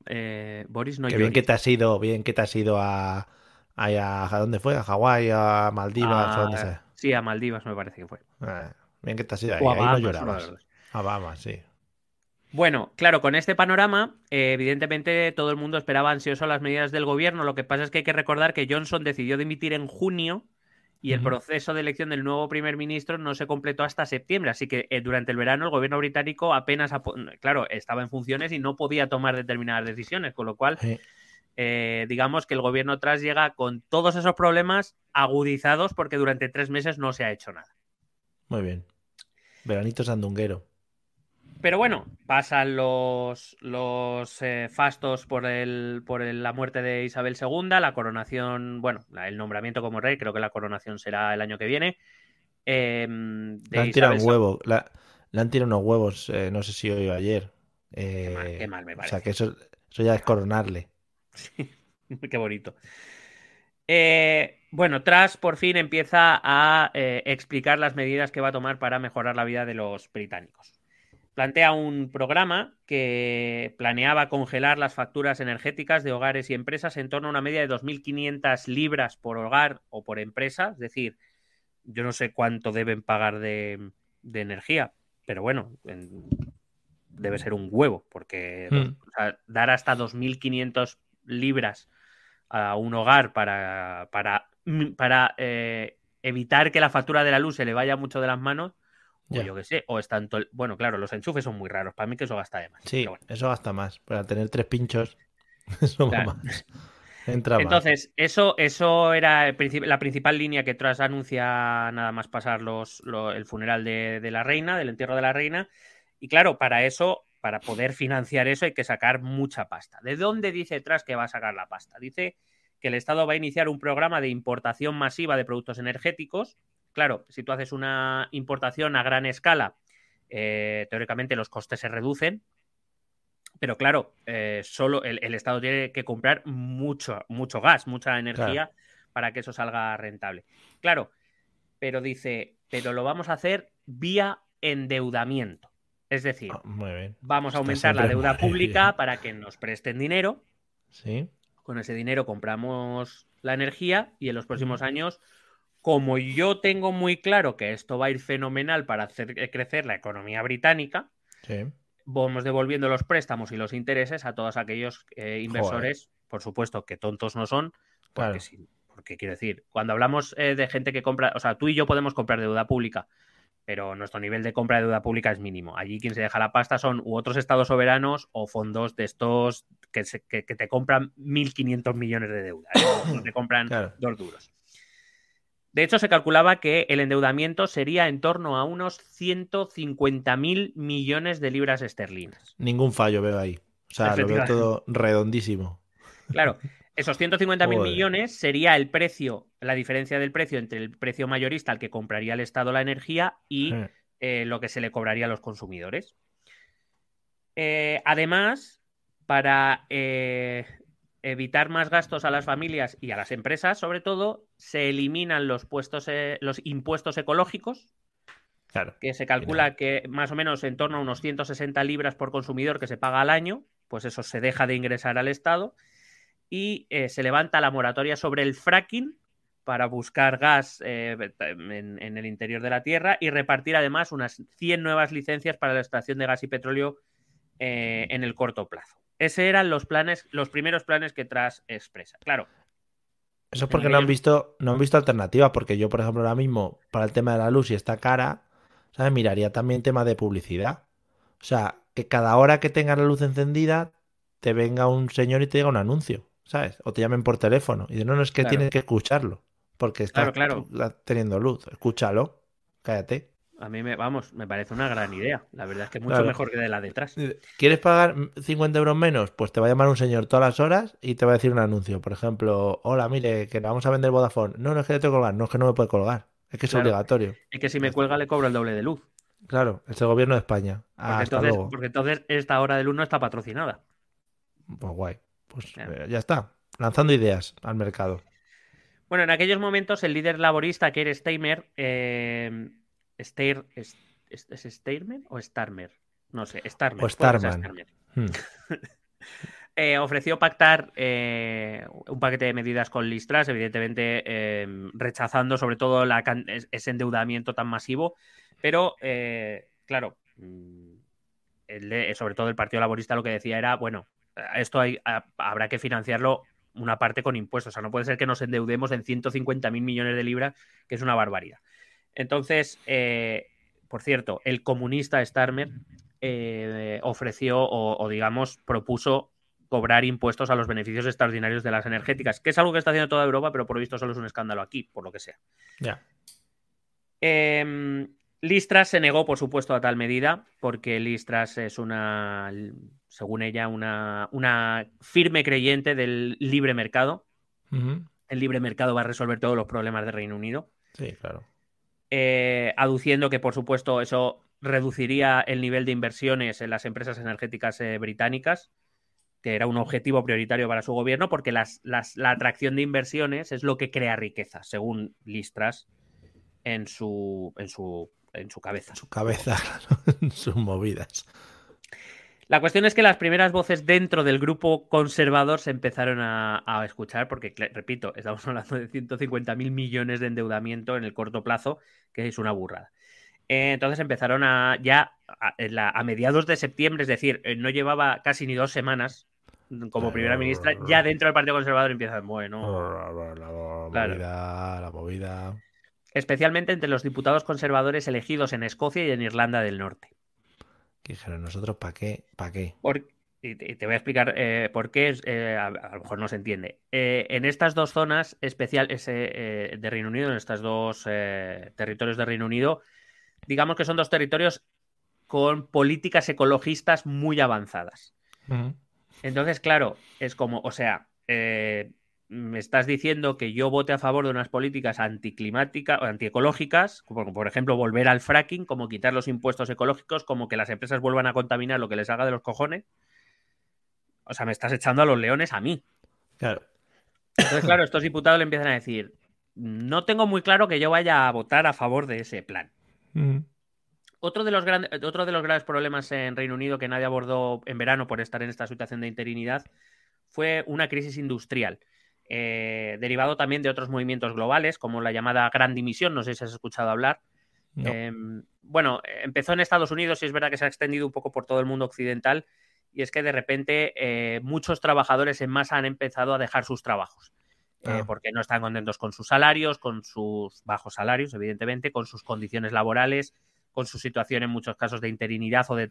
Eh, Boris, no que Bien que te has ido, bien que te has ido a, a, dónde fue? ¿A Hawái, a Maldivas? dónde sea? Sí, a Maldivas me parece que fue. Ah, bien que te has ido ahí, ahí no llorabas. A Bahamas, sí. Bueno, claro, con este panorama, eh, evidentemente todo el mundo esperaba ansioso las medidas del gobierno. Lo que pasa es que hay que recordar que Johnson decidió dimitir en junio y el proceso de elección del nuevo primer ministro no se completó hasta septiembre. Así que eh, durante el verano el gobierno británico apenas, claro, estaba en funciones y no podía tomar determinadas decisiones, con lo cual, eh, digamos que el gobierno tras llega con todos esos problemas agudizados porque durante tres meses no se ha hecho nada. Muy bien. Veranito sandunguero. Pero bueno, pasan los, los eh, fastos por, el, por la muerte de Isabel II, la coronación, bueno, el nombramiento como rey, creo que la coronación será el año que viene. Em, le han tirado un huevo, le han tirado unos huevos, eh, no sé si hoy o ayer. qué, mal, me parece. O sea, que eso, eso ya es coronarle. qué bonito. Eh, bueno, Tras por fin empieza a eh, explicar las medidas que va a tomar para mejorar la vida de los británicos. Plantea un programa que planeaba congelar las facturas energéticas de hogares y empresas en torno a una media de 2.500 libras por hogar o por empresa. Es decir, yo no sé cuánto deben pagar de, energía, pero bueno, debe ser un huevo, porque hmm. dar hasta 2.500 libras a un hogar para, para, para eh, evitar que la factura de la luz se le vaya mucho de las manos, o yo qué sé, o es tanto. Bueno, claro, los enchufes son muy raros. Para mí que eso gasta de más. Sí, eso gasta más. Para tener tres pinchos, eso más. Entonces, eso, eso era la principal línea que tras anuncia nada más pasar los, el funeral de, de, la reina, del entierro de la reina. Y claro, para eso para poder financiar eso hay que sacar mucha pasta. ¿De dónde dice Tras que va a sacar la pasta? Dice que el Estado va a iniciar un programa de importación masiva de productos energéticos. Claro, si tú haces una importación a gran escala, eh, teóricamente los costes se reducen, pero claro, eh, solo el, Estado tiene que comprar mucho, mucho gas, mucha energía para que eso salga rentable. Claro, pero dice, pero lo vamos a hacer vía endeudamiento. Es decir, ah, vamos a aumentar la deuda pública para que nos presten dinero. Sí. Con ese dinero compramos la energía y en los próximos años, como yo tengo muy claro que esto va a ir fenomenal para hacer crecer la economía británica, vamos devolviendo los préstamos y los intereses a todos aquellos eh, inversores, por supuesto que tontos no son, porque, porque quiero decir, cuando hablamos eh, de gente que compra, o sea, tú y yo podemos comprar deuda pública pero nuestro nivel de compra de deuda pública es mínimo. Allí quien se deja la pasta son u otros estados soberanos o fondos de estos que, te compran 1.500 millones de deuda, ¿eh? te compran dos duros. De hecho, se calculaba que el endeudamiento sería en torno a unos 150.000 millones de libras esterlinas. Ningún fallo veo ahí. O sea, lo veo todo redondísimo. Claro, esos 150.000 millones sería el precio, la diferencia del precio entre el precio mayorista al que compraría el Estado la energía y eh, lo que se le cobraría a los consumidores. Eh, además, para eh, evitar más gastos a las familias y a las empresas, sobre todo, se eliminan los, puestos, los impuestos ecológicos, claro, que se calcula que más o menos en torno a unos 160 libras por consumidor que se paga al año, pues eso se deja de ingresar al Estado y eh, se levanta la moratoria sobre el fracking para buscar gas eh, en, el interior de la Tierra y repartir además unas 100 nuevas licencias para la extracción de gas y petróleo eh, en el corto plazo. Esos eran los planes, los primeros planes que Tras expresa. Claro. Eso es porque no han visto, no han visto alternativa, porque yo, por ejemplo, ahora mismo, para el tema de la luz y esta cara, ¿sabes? Miraría también tema de publicidad. O sea, que cada hora que tenga la luz encendida, te venga un señor y te diga un anuncio. ¿sabes? O te llamen por teléfono. Y de no, no es que tienes que escucharlo, porque está teniendo luz. Escúchalo, cállate. A mí, me, vamos, me parece una gran idea. La verdad es que mucho mejor que de la detrás. ¿Quieres pagar 50 euros menos? Pues te va a llamar un señor todas las horas y te va a decir un anuncio. Por ejemplo, hola, mire, que vamos a vender Vodafone. No, no es que le tengo que colgar. No, es que no me puede colgar. Es que es obligatorio. Es que si me cuelga le cobro el doble de luz. Claro, es el gobierno de España. Porque, entonces, porque entonces esta hora de luz no está patrocinada. Pues guay. Pues eh, ya está, lanzando ideas al mercado. Bueno, en aquellos momentos el líder laborista, que era Steimer, eh, Steir, ¿es, Steirmer o Starmer? No sé, Starmer. O Starmer. Hmm. Eh, ofreció pactar un paquete de medidas con Listras, evidentemente rechazando sobre todo ese endeudamiento tan masivo, pero claro, mm, sobre todo el Partido Laborista lo que decía era, bueno, esto habrá que financiarlo una parte con impuestos. O sea, no puede ser que nos endeudemos en 150 mil millones de libras, que es una barbaridad. Entonces, eh, por cierto, el comunista Starmer eh, ofreció o, digamos, propuso cobrar impuestos a los beneficios extraordinarios de las energéticas, que es algo que está haciendo toda Europa, pero por lo visto solo es un escándalo aquí, por lo que sea. Ya. Em, Listras se negó, por supuesto, a tal medida, porque Listras es una según ella, una, una firme creyente del libre mercado. El libre mercado va a resolver todos los problemas del Reino Unido. Sí, claro. Eh, aduciendo que, por supuesto, eso reduciría el nivel de inversiones en las empresas energéticas eh, británicas, que era un objetivo prioritario para su gobierno, porque la atracción de inversiones es lo que crea riqueza, según Listras en su, en su, en su cabeza. Su cabeza, en sus movidas. La cuestión es que las primeras voces dentro del grupo conservador se empezaron a, escuchar, porque, repito, estamos hablando de 150 mil millones de endeudamiento en el corto plazo, que es una burrada. Eh, entonces empezaron a, ya a, mediados de septiembre, es decir, eh, no llevaba casi ni dos semanas como primera ministra, ya dentro del Partido Conservador empiezan, bueno. La movida, la movida. Especialmente entre los diputados conservadores elegidos en Escocia y en Irlanda del Norte. Que dijeron, nosotros, ¿para qué? ¿Para qué? y te voy a explicar eh, por qué, eh, a, lo mejor no se entiende. Eh, en estas dos zonas especiales de Reino Unido, en estos dos territorios de Reino Unido, digamos que son dos territorios con políticas ecologistas muy avanzadas. Entonces, claro, es como, o sea, me estás diciendo que yo vote a favor de unas políticas anticlimáticas o antiecológicas, como por ejemplo volver al fracking, como quitar los impuestos ecológicos, como que las empresas vuelvan a contaminar lo que les haga de los cojones. O sea, me estás echando a los leones a mí. Claro. Entonces, claro, estos diputados le empiezan a decir, no tengo muy claro que yo vaya a votar a favor de ese plan. Otro, de los grandes, otro de los graves problemas en Reino Unido que nadie abordó en verano por estar en esta situación de interinidad fue una crisis industrial. Eh, derivado también de otros movimientos globales, como la llamada Gran Dimisión, no sé si has escuchado hablar. Em, bueno, empezó en Estados Unidos y es verdad que se ha extendido un poco por todo el mundo occidental, y es que de repente eh, muchos trabajadores en masa han empezado a dejar sus trabajos. Eh, ah. porque no están contentos con sus salarios, con sus bajos salarios, evidentemente, con sus condiciones laborales, con su situación en muchos casos de interinidad o de mm.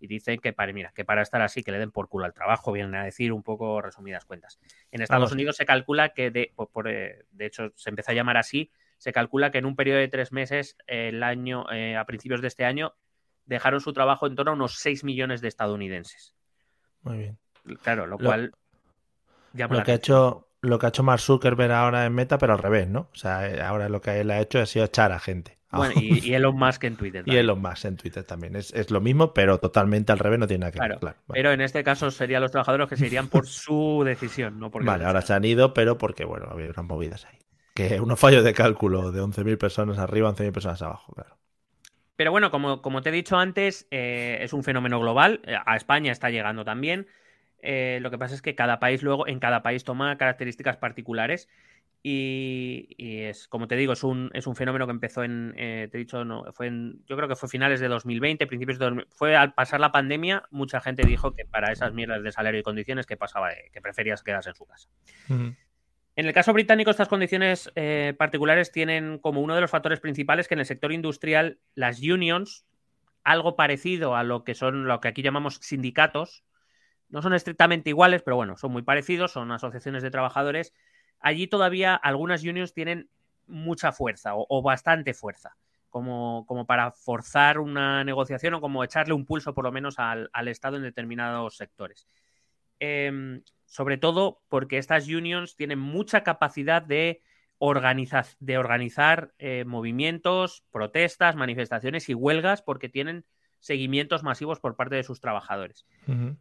Y dicen que para, mira, que para estar así, que le den por culo al trabajo, vienen a decir un poco resumidas cuentas. En Estados Unidos se calcula que, de, por, eh, de hecho, se empezó a llamar así, se calcula que en un periodo de tres meses, el año, eh, a principios de este año, dejaron su trabajo en torno a unos 6 millones de estadounidenses. Muy bien. Claro, lo, cual... lo que ha hecho lo que ha hecho Mark Zuckerberg ahora en Meta, pero al revés, ¿no? O sea, eh, ahora lo que él ha hecho ha sido echar a gente. Bueno, y, Elon Musk en Twitter. También. Y Elon Musk en Twitter también. Es, lo mismo, pero totalmente al revés, no tiene nada que ver. Claro, Pero en este caso serían los trabajadores que se irían por su decisión, no porque. Vale, ahora se han ido, pero porque, bueno, había unas movidas ahí. Que unos fallos de cálculo de 11.000 personas arriba, 11.000 personas abajo, claro. Pero bueno, como, como te he dicho antes, eh, es un fenómeno global. Eh, a España está llegando también. Eh, lo que pasa es que cada país luego, en cada país toma características particulares. Y, es, como te digo, es un, es un fenómeno que empezó en, te he dicho, no, fue en, yo creo que fue finales de 2020, principios de fue al pasar la pandemia, mucha gente dijo que para esas mierdas de salario y condiciones que pasaba, que preferías quedarse en su casa. En el caso británico, estas condiciones eh, particulares tienen como uno de los factores principales que en el sector industrial las unions, algo parecido a lo que son lo que aquí llamamos sindicatos, no son estrictamente iguales, pero bueno, son muy parecidos, son asociaciones de trabajadores. Allí todavía algunas unions tienen mucha fuerza o, bastante fuerza, como, como, para forzar una negociación o como echarle un pulso por lo menos al, al Estado en determinados sectores. Em, sobre todo porque estas unions tienen mucha capacidad de, de organizar eh, movimientos, protestas, manifestaciones y huelgas porque tienen seguimientos masivos por parte de sus trabajadores.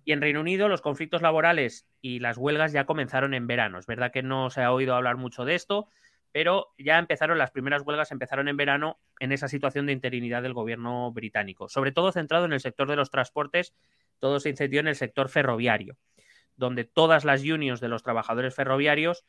Y en Reino Unido los conflictos laborales y las huelgas ya comenzaron en verano. Es verdad que no se ha oído hablar mucho de esto, pero ya empezaron las primeras huelgas, empezaron en verano en esa situación de interinidad del gobierno británico, sobre todo centrado en el sector de los transportes, todo se incendió en el sector ferroviario donde todas las unions de los trabajadores ferroviarios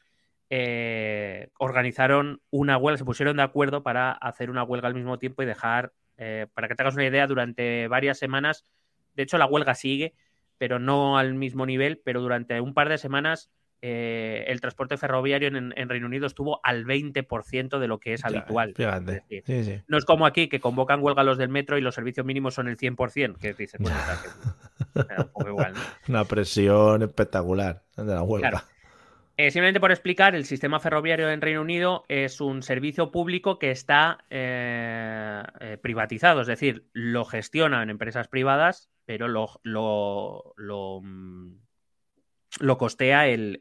eh, organizaron una huelga, se pusieron de acuerdo para hacer una huelga al mismo tiempo y dejar, eh, para que te hagas una idea, durante varias semanas, de hecho la huelga sigue, pero no al mismo nivel, pero durante un par de semanas eh, el transporte ferroviario en, Reino Unido estuvo al 20% de lo que es habitual. No es como aquí, que convocan huelga los del metro y los servicios mínimos son el 100%, que dicen, Una presión espectacular de la huelga. Eh, simplemente por explicar, el sistema ferroviario en Reino Unido es un servicio público que está eh, privatizado, es decir, lo gestionan empresas privadas, pero lo, lo mm, lo costea el,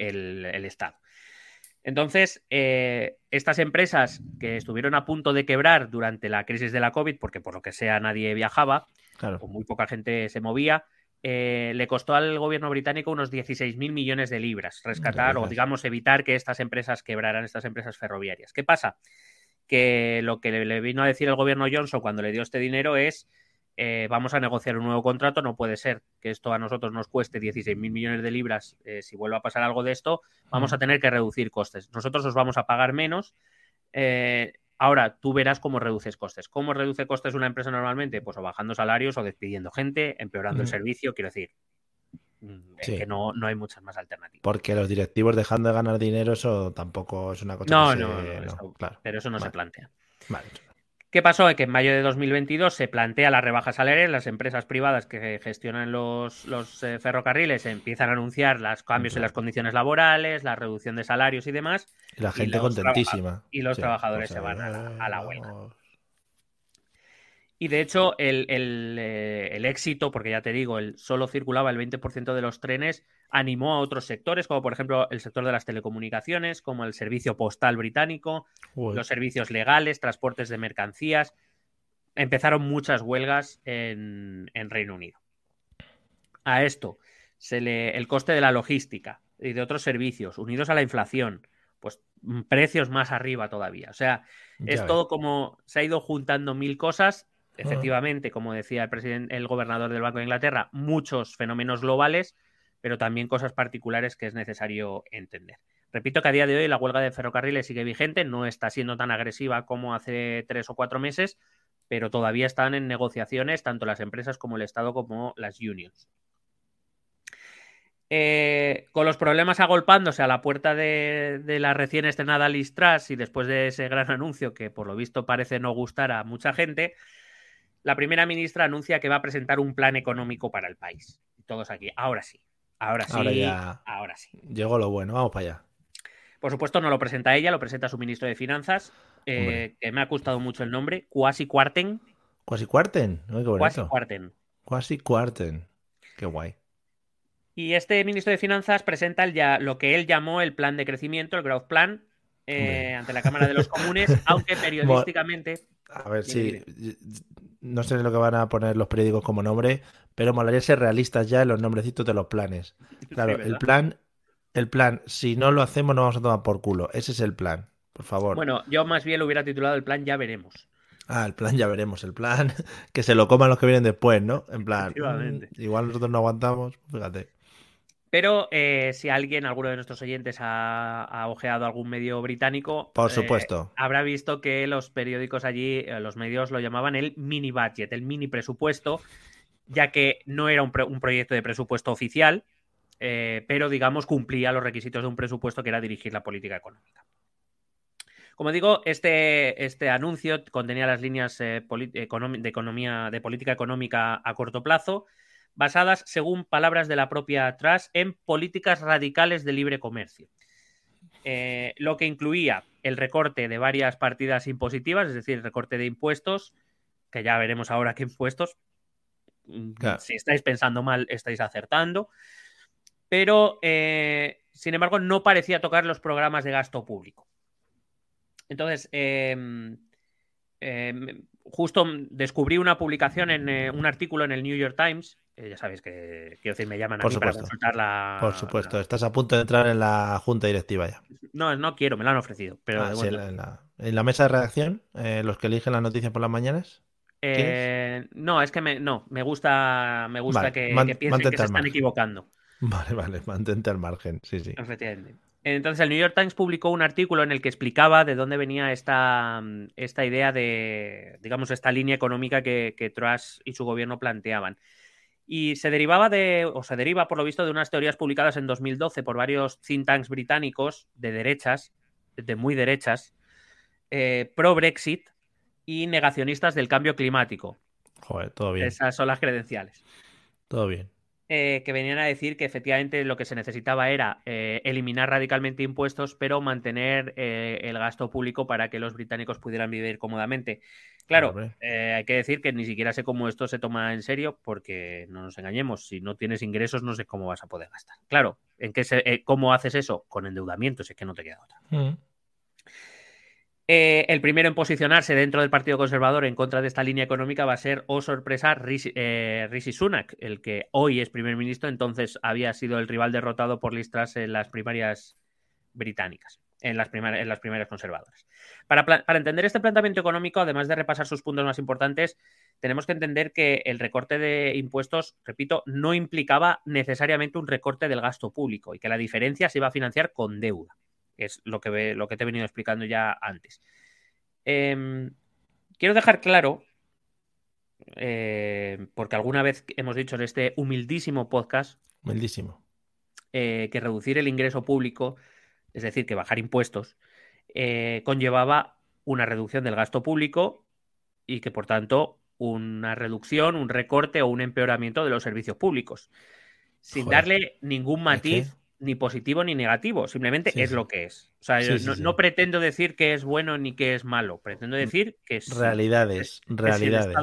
Estado. Entonces, eh, estas empresas que estuvieron a punto de quebrar durante la crisis de la COVID, porque por lo que sea nadie viajaba, o muy poca gente se movía, eh, le costó al gobierno británico unos 16.000 millones de libras rescatar o, digamos, evitar que estas empresas quebraran, estas empresas ferroviarias. ¿Qué pasa? Que lo que le vino a decir el gobierno Johnson cuando le dio este dinero es eh, vamos a negociar un nuevo contrato, no puede ser que esto a nosotros nos cueste 16.000 millones de libras eh, si vuelve a pasar algo de esto, vamos a tener que reducir costes. Nosotros os vamos a pagar menos. Ahora, tú verás cómo reduces costes. ¿Cómo reduce costes una empresa normalmente? Pues o bajando salarios o despidiendo gente, empeorando el servicio, quiero decir. Mm, que no, no, hay muchas más alternativas. Porque los directivos dejando de ganar dinero, eso tampoco es una cosa no, que no, no, claro. pero eso no se plantea. Vale. ¿Qué pasó? Que en mayo de 2022 se plantea la rebaja salarial. Las empresas privadas que gestionan los, eh, ferrocarriles empiezan a anunciar los cambios en las condiciones laborales, la reducción de salarios y demás. Y la gente contentísima. Y los trabajadores pues se van a la huelga. Y de hecho, eh, el, éxito, porque ya te digo, el solo circulaba el 20% de los trenes, animó a otros sectores, como por ejemplo el sector de las telecomunicaciones, como el servicio postal británico, los servicios legales, transportes de mercancías. Empezaron muchas huelgas en, Reino Unido. A esto, se le, el coste de la logística y de otros servicios, unidos a la inflación, pues precios más arriba todavía. O sea, es todo como se ha ido juntando mil cosas Efectivamente, como decía el presidente, el gobernador del Banco de Inglaterra, muchos fenómenos globales, pero también cosas particulares que es necesario entender. Repito que a día de hoy la huelga de ferrocarriles sigue vigente, no está siendo tan agresiva como hace tres o cuatro meses, pero todavía están en negociaciones tanto las empresas como el Estado como las unions. Eh, con los problemas agolpándose a la puerta de, la recién estrenada Listras y después de ese gran anuncio que por lo visto parece no gustar a mucha gente, la primera ministra anuncia que va a presentar un plan económico para el país. Todos aquí, ahora sí, ahora sí, ahora, sí. Llegó lo bueno, vamos para allá. Por supuesto, no lo presenta ella, lo presenta su ministro de Finanzas, eh, que me ha gustado mucho el nombre, Quasi Cuarten. Quasi Cuarten, Quasi Cuarten. Quasi Cuarten, qué guay. Y este ministro de Finanzas presenta ya, lo que él llamó el plan de crecimiento, el Growth Plan, eh, ante la Cámara de los Comunes, aunque periodísticamente. A ver si no sé lo que van a poner los periódicos como nombre, pero molaría ser realistas ya en los nombrecitos de los planes. Claro, el plan, el plan, si no lo hacemos, no vamos a tomar por culo. Ese es el plan, por favor. Bueno, yo más bien lo hubiera titulado el plan ya veremos. Ah, el plan ya veremos, el plan que se lo coman los que vienen después, ¿no? En plan, mm, igual nosotros no aguantamos, fíjate. Pero eh, si alguien, alguno de nuestros oyentes, ha, ojeado algún medio británico, por eh, supuesto, habrá visto que los periódicos allí, eh, los medios lo llamaban el mini budget, el mini presupuesto, ya que no era un, proyecto de presupuesto oficial, pero digamos cumplía los requisitos de un presupuesto que era dirigir la política económica. Como digo, este, este anuncio contenía las líneas de, economía, de política económica a corto plazo basadas, según palabras de la propia Truss, en políticas radicales de libre comercio. Eh, lo que incluía el recorte de varias partidas impositivas, es decir, el recorte de impuestos, que ya veremos ahora qué impuestos. Mm, si estáis pensando mal, estáis acertando. Pero, eh, sin embargo, no parecía tocar los programas de gasto público. Entonces, em, em, justo descubrí una publicación en eh, un artículo en el New York Times ya sabéis que, quiero decir, me llaman a Por para consultar la. Por supuesto, estás a punto de entrar en la junta directiva ya. No, no quiero, me lo han ofrecido. Pero ah, en, la, mesa de redacción, eh, los que eligen las noticias por las mañanas. Eh, no, es que me, no, me gusta, me gusta que, piensen que se están equivocando. Vale, vale, mantente al margen, sí, sí. Efectivamente. Entonces, el New York Times publicó un artículo en el que explicaba de dónde venía esta, esta idea de, digamos, esta línea económica que, que Truss y su gobierno planteaban y se derivaba de, o se deriva por lo visto, de unas teorías publicadas en 2012 por varios think tanks británicos de derechas, de muy derechas, eh, pro-Brexit y negacionistas del cambio climático. Joder, todo bien. Esas son las credenciales. Todo bien. Eh, que venían a decir que efectivamente lo que se necesitaba era eh, eliminar radicalmente impuestos, pero mantener el gasto público para que los británicos pudieran vivir cómodamente. Claro, eh, hay que decir que ni siquiera sé cómo esto se toma en serio, porque no nos engañemos, si no tienes ingresos no sé cómo vas a poder gastar. Claro, ¿en qué se, eh, ¿cómo haces eso? Con endeudamiento, si es que no te queda otra. Mm. Eh, el primero en posicionarse dentro del Partido Conservador en contra de esta línea económica va a ser, oh sorpresa, Rishi, eh, Sunak, el que hoy es primer ministro, entonces había sido el rival derrotado por Liz en las primarias británicas, en las, en las primarias conservadoras. Para, para, entender este planteamiento económico, además de repasar sus puntos más importantes, tenemos que entender que el recorte de impuestos, repito, no implicaba necesariamente un recorte del gasto público y que la diferencia se iba a financiar con deuda es lo que, lo que te he venido explicando ya antes. Em, quiero dejar claro, eh, porque alguna vez hemos dicho en este humildísimo podcast, humildísimo, eh, que reducir el ingreso público, es decir, que bajar impuestos, eh, conllevaba una reducción del gasto público y que por tanto una reducción, un recorte o un empeoramiento de los servicios públicos, sin darle ningún matiz ni positivo ni negativo, simplemente es lo que es. O sea, no, pretendo decir que es bueno ni que es malo, pretendo mm, decir que es... Realidades, realidades.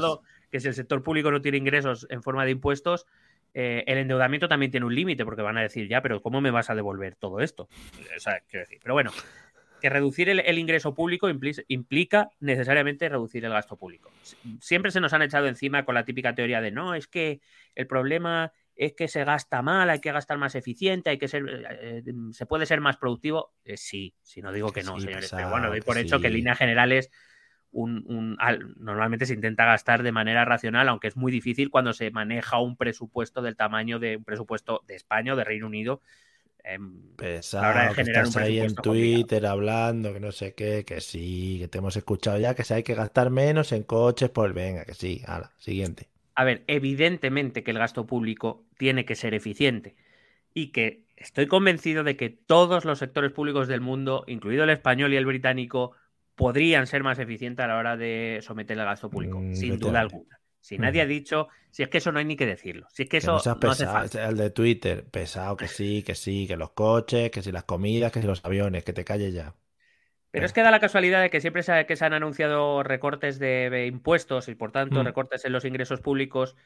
Que si, el sector público no tiene ingresos en forma de impuestos, eh, el endeudamiento también tiene un límite, porque van a decir, ya, pero ¿cómo me vas a devolver todo esto? O sea, quiero decir, pero bueno, que reducir el, ingreso público implica, necesariamente reducir el gasto público. Siempre se nos han echado encima con la típica teoría de, no, es que el problema es que se gasta mal, hay que gastar más eficiente, hay que ser, eh, eh, se puede ser más productivo. Eh, sí, si no digo que, no, señores. pero bueno, doy por hecho que en líneas generales un, normalmente se intenta gastar de manera racional, aunque es muy difícil cuando se maneja un presupuesto del tamaño de un presupuesto de España o de Reino Unido. Em, Pesado, que estás ahí en Twitter hablando, que no sé qué, que sí, que te hemos escuchado ya, que si hay que gastar menos en coches, pues venga, que sí, ala, siguiente. A ver, evidentemente que el gasto público tiene que ser eficiente y que estoy convencido de que todos los sectores públicos del mundo, incluido el español y el británico, podrían ser más eficientes a la hora de someter el gasto público, mm, sin duda alguna. Si nadie ha dicho, si es que eso no hay ni que decirlo. Si es que eso no, hace El de Twitter, pesado que sí, que sí, que los coches, que si las comidas, que si los aviones, que te calles ya. Pero es que da la casualidad de que siempre se, que se han anunciado recortes de, impuestos y por tanto mm. recortes en los ingresos públicos,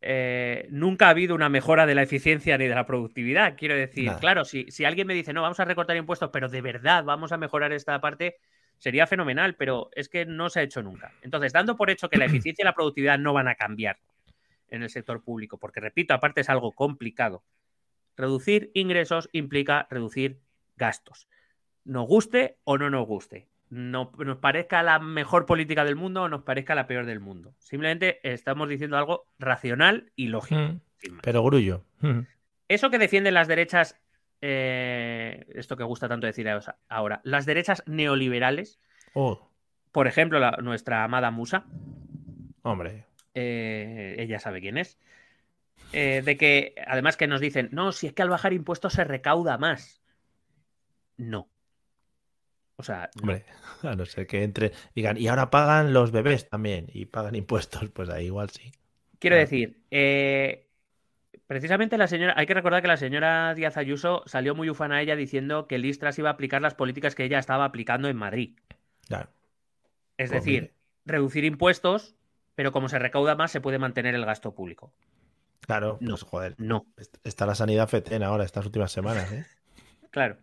eh, nunca ha habido una mejora de la eficiencia ni de la productividad. Quiero decir, claro, si, si, alguien me dice, no, vamos a recortar impuestos, pero de verdad vamos a mejorar esta parte, sería fenomenal, pero es que no se ha hecho nunca. Entonces, dando por hecho que la eficiencia y la productividad no van a cambiar en el sector público, porque repito, aparte es algo complicado, reducir ingresos implica reducir gastos nos guste o no nos guste. No, nos parezca la mejor política del mundo o nos parezca la peor del mundo. Simplemente estamos diciendo algo racional y lógico. Mm, pero grullo. Mm. Eso que defienden las derechas, eh, esto que gusta tanto decir ahora, las derechas neoliberales, oh. por ejemplo, nuestra amada Musa. Hombre. Eh, ella sabe quién es. Eh, de que además que nos dicen, no, si es que al bajar impuestos se recauda más. No. O sea, hombre, a no ser que entre, digan, y ahora pagan los bebés también y pagan impuestos, pues ahí igual sí. Quiero decir, eh, precisamente la señora, hay que recordar que la señora Díaz Ayuso salió muy ufana a ella diciendo que Listras iba a aplicar las políticas que ella estaba aplicando en Madrid. Claro. Es pues decir, reducir impuestos, pero como se recauda más, se puede mantener el gasto público. Claro, no, pues joder. No. Está la sanidad fetén ahora, estas últimas semanas, ¿eh? claro.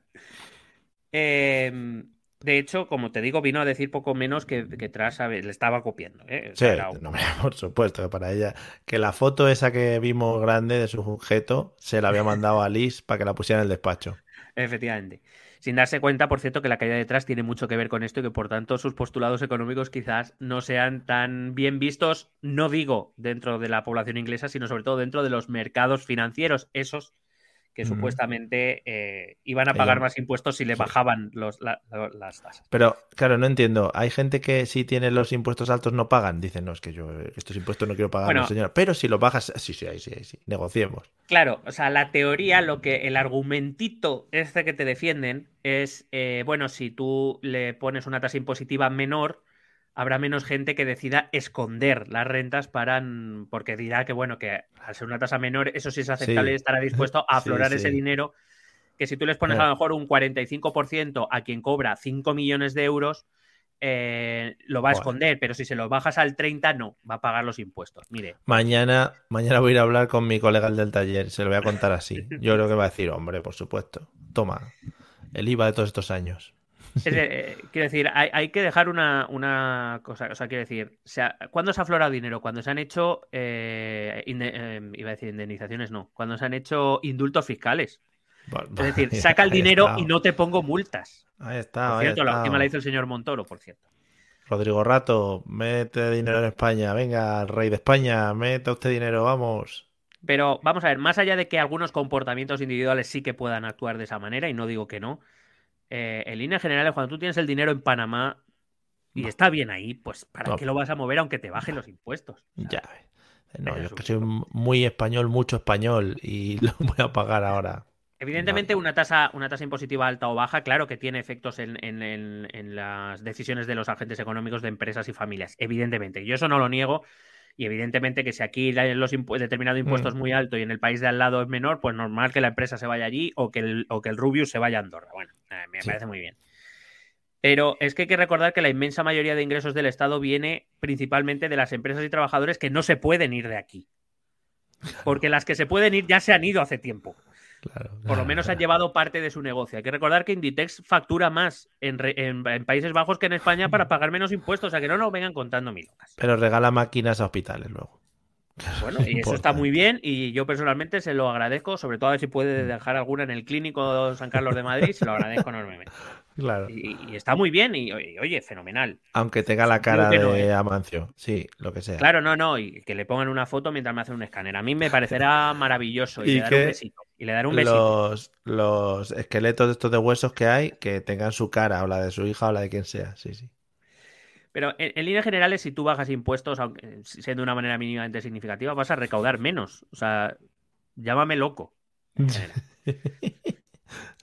Eh, de hecho, como te digo, vino a decir poco menos que, que Tras le estaba copiando. ¿eh? sí, por supuesto, para ella. Que la foto esa que vimos grande de su sujeto se la había mandado a Liz para que la pusiera en el despacho. Efectivamente. Sin darse cuenta, por cierto, que la caída de Tras tiene mucho que ver con esto y que por tanto sus postulados económicos quizás no sean tan bien vistos, no digo dentro de la población inglesa, sino sobre todo dentro de los mercados financieros, esos que supuestamente eh, iban a pagar más impuestos si le bajaban los, las tasas. Pero, claro, no entiendo. Hay gente que si tiene los impuestos altos no pagan. Dicen, no, es que yo estos impuestos no quiero pagar, señora. Pero si los bajas, sí, sí, sí, sí, negociemos. Claro, o sea, la teoría, lo que el argumentito este que te defienden es, eh, bueno, si tú le pones una tasa impositiva menor, habrá menos gente que decida esconder las rentas para porque dirá que bueno que al ser una tasa menor eso sí es aceptable y estará dispuesto a aflorar ese dinero que si tú les pones a lo mejor un 45% a quien cobra 5 millones de euros eh, lo va a esconder, pero si se lo bajas al 30 no, va a pagar los impuestos. Mire. Mañana, mañana voy a ir a hablar con mi colega del taller, se lo voy a contar así. Yo creo que va a decir, hombre, por supuesto. Toma, el IVA de todos estos años. Eh, quiero decir, hay, que dejar una, cosa. O sea, quiero decir, sea, ¿cuándo se ha aflorado dinero? Cuando se han hecho, eh, iba a decir indemnizaciones, no, cuando se han hecho indultos fiscales. es decir, saca el dinero y no te pongo multas. Ahí está. Por cierto, la última la hizo el señor Montoro, por cierto. Rodrigo Rato, mete dinero en España. Venga, rey de España, mete usted dinero, vamos. Pero vamos a ver, más allá de que algunos comportamientos individuales sí que puedan actuar de esa manera, y no digo que no, eh, en líneas generales, cuando tú tienes el dinero en Panamá y está bien ahí, pues ¿para qué lo vas a mover aunque te bajen los impuestos? Ya. No, yo es que soy muy español, mucho español, y lo voy a pagar ahora. Evidentemente, una tasa, una tasa impositiva alta o baja, claro que tiene efectos en, las decisiones de los agentes económicos de empresas y familias. Evidentemente. Yo eso no lo niego. Y evidentemente que si aquí los determinado impuesto es mm. muy alto y en el país de al lado es menor, pues normal que la empresa se vaya allí o que el, o que el Rubius se vaya a Andorra. Bueno, eh, me parece muy bien. Pero es que hay que recordar que la inmensa mayoría de ingresos del Estado viene principalmente de las empresas y trabajadores que no se pueden ir de aquí. Porque las que se pueden ir ya se han ido hace tiempo. Por lo menos han llevado parte de su negocio. Hay que recordar que Inditex factura más en, Países Bajos que en España para pagar menos impuestos. O sea que no nos vengan contando mil Pero regala máquinas a hospitales luego. Bueno, y eso está muy bien y yo personalmente se lo agradezco, sobre todo a ver si puede dejar alguna en el clínico San Carlos de Madrid, se lo agradezco enormemente. Claro. Y, está muy bien y, oye, fenomenal. Aunque tenga la cara de Amancio, sí, lo que sea. Claro, no, no, y que le pongan una foto mientras me hacen un escáner. A mí me parecerá maravilloso y, le daré un besito. Y le daré un besito. Los, los esqueletos de estos de huesos que hay, que tengan su cara, o la de su hija, o la de quien sea, sí, sí. Pero en, líneas generales, si tú bajas impuestos, aunque siendo de una manera mínimamente significativa, vas a recaudar menos. O sea, llámame loco.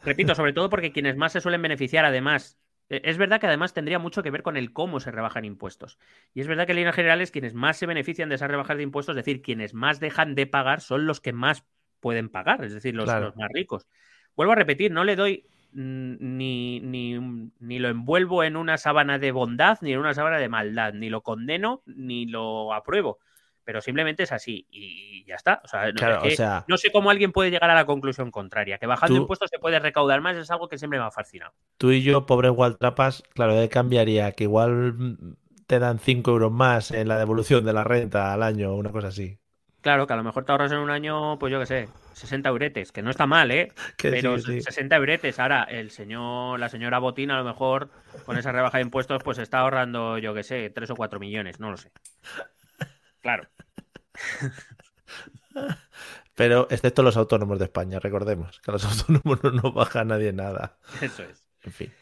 Repito, sobre todo porque quienes más se suelen beneficiar, además, e, es verdad que además tendría mucho que ver con el cómo se rebajan impuestos. Y es verdad que en líneas generales quienes más se benefician de esas rebajas de impuestos, es decir, quienes más dejan de pagar son los que más pueden pagar, es decir, los, los más ricos. Vuelvo a repetir, no le doy ni, ni, ni, lo envuelvo en una sábana de bondad ni en una sábana de maldad, ni lo condeno ni lo apruebo pero simplemente es así y ya está. O sea, no, sé cómo alguien puede llegar a la conclusión contraria. Que bajando impuestos se puede recaudar más es algo que siempre me ha fascinado. Tú y yo, pobres Waltrapas, claro, cambiaría, que igual te dan 5 euros más en la devolución de la renta al año o una cosa así. Claro, que a lo mejor te ahorras en un año, pues yo qué sé, 60 euretes, que no está mal, ¿eh? Pero 60 euretes. Ahora, el señor, la señora Botín, a lo mejor con esa rebaja de impuestos, pues está ahorrando, yo qué sé, 3 o 4 millones, no lo sé. Claro. Pero excepto los autónomos de España, recordemos que a los autónomos no nos baja nadie nada. Eso es. En fin.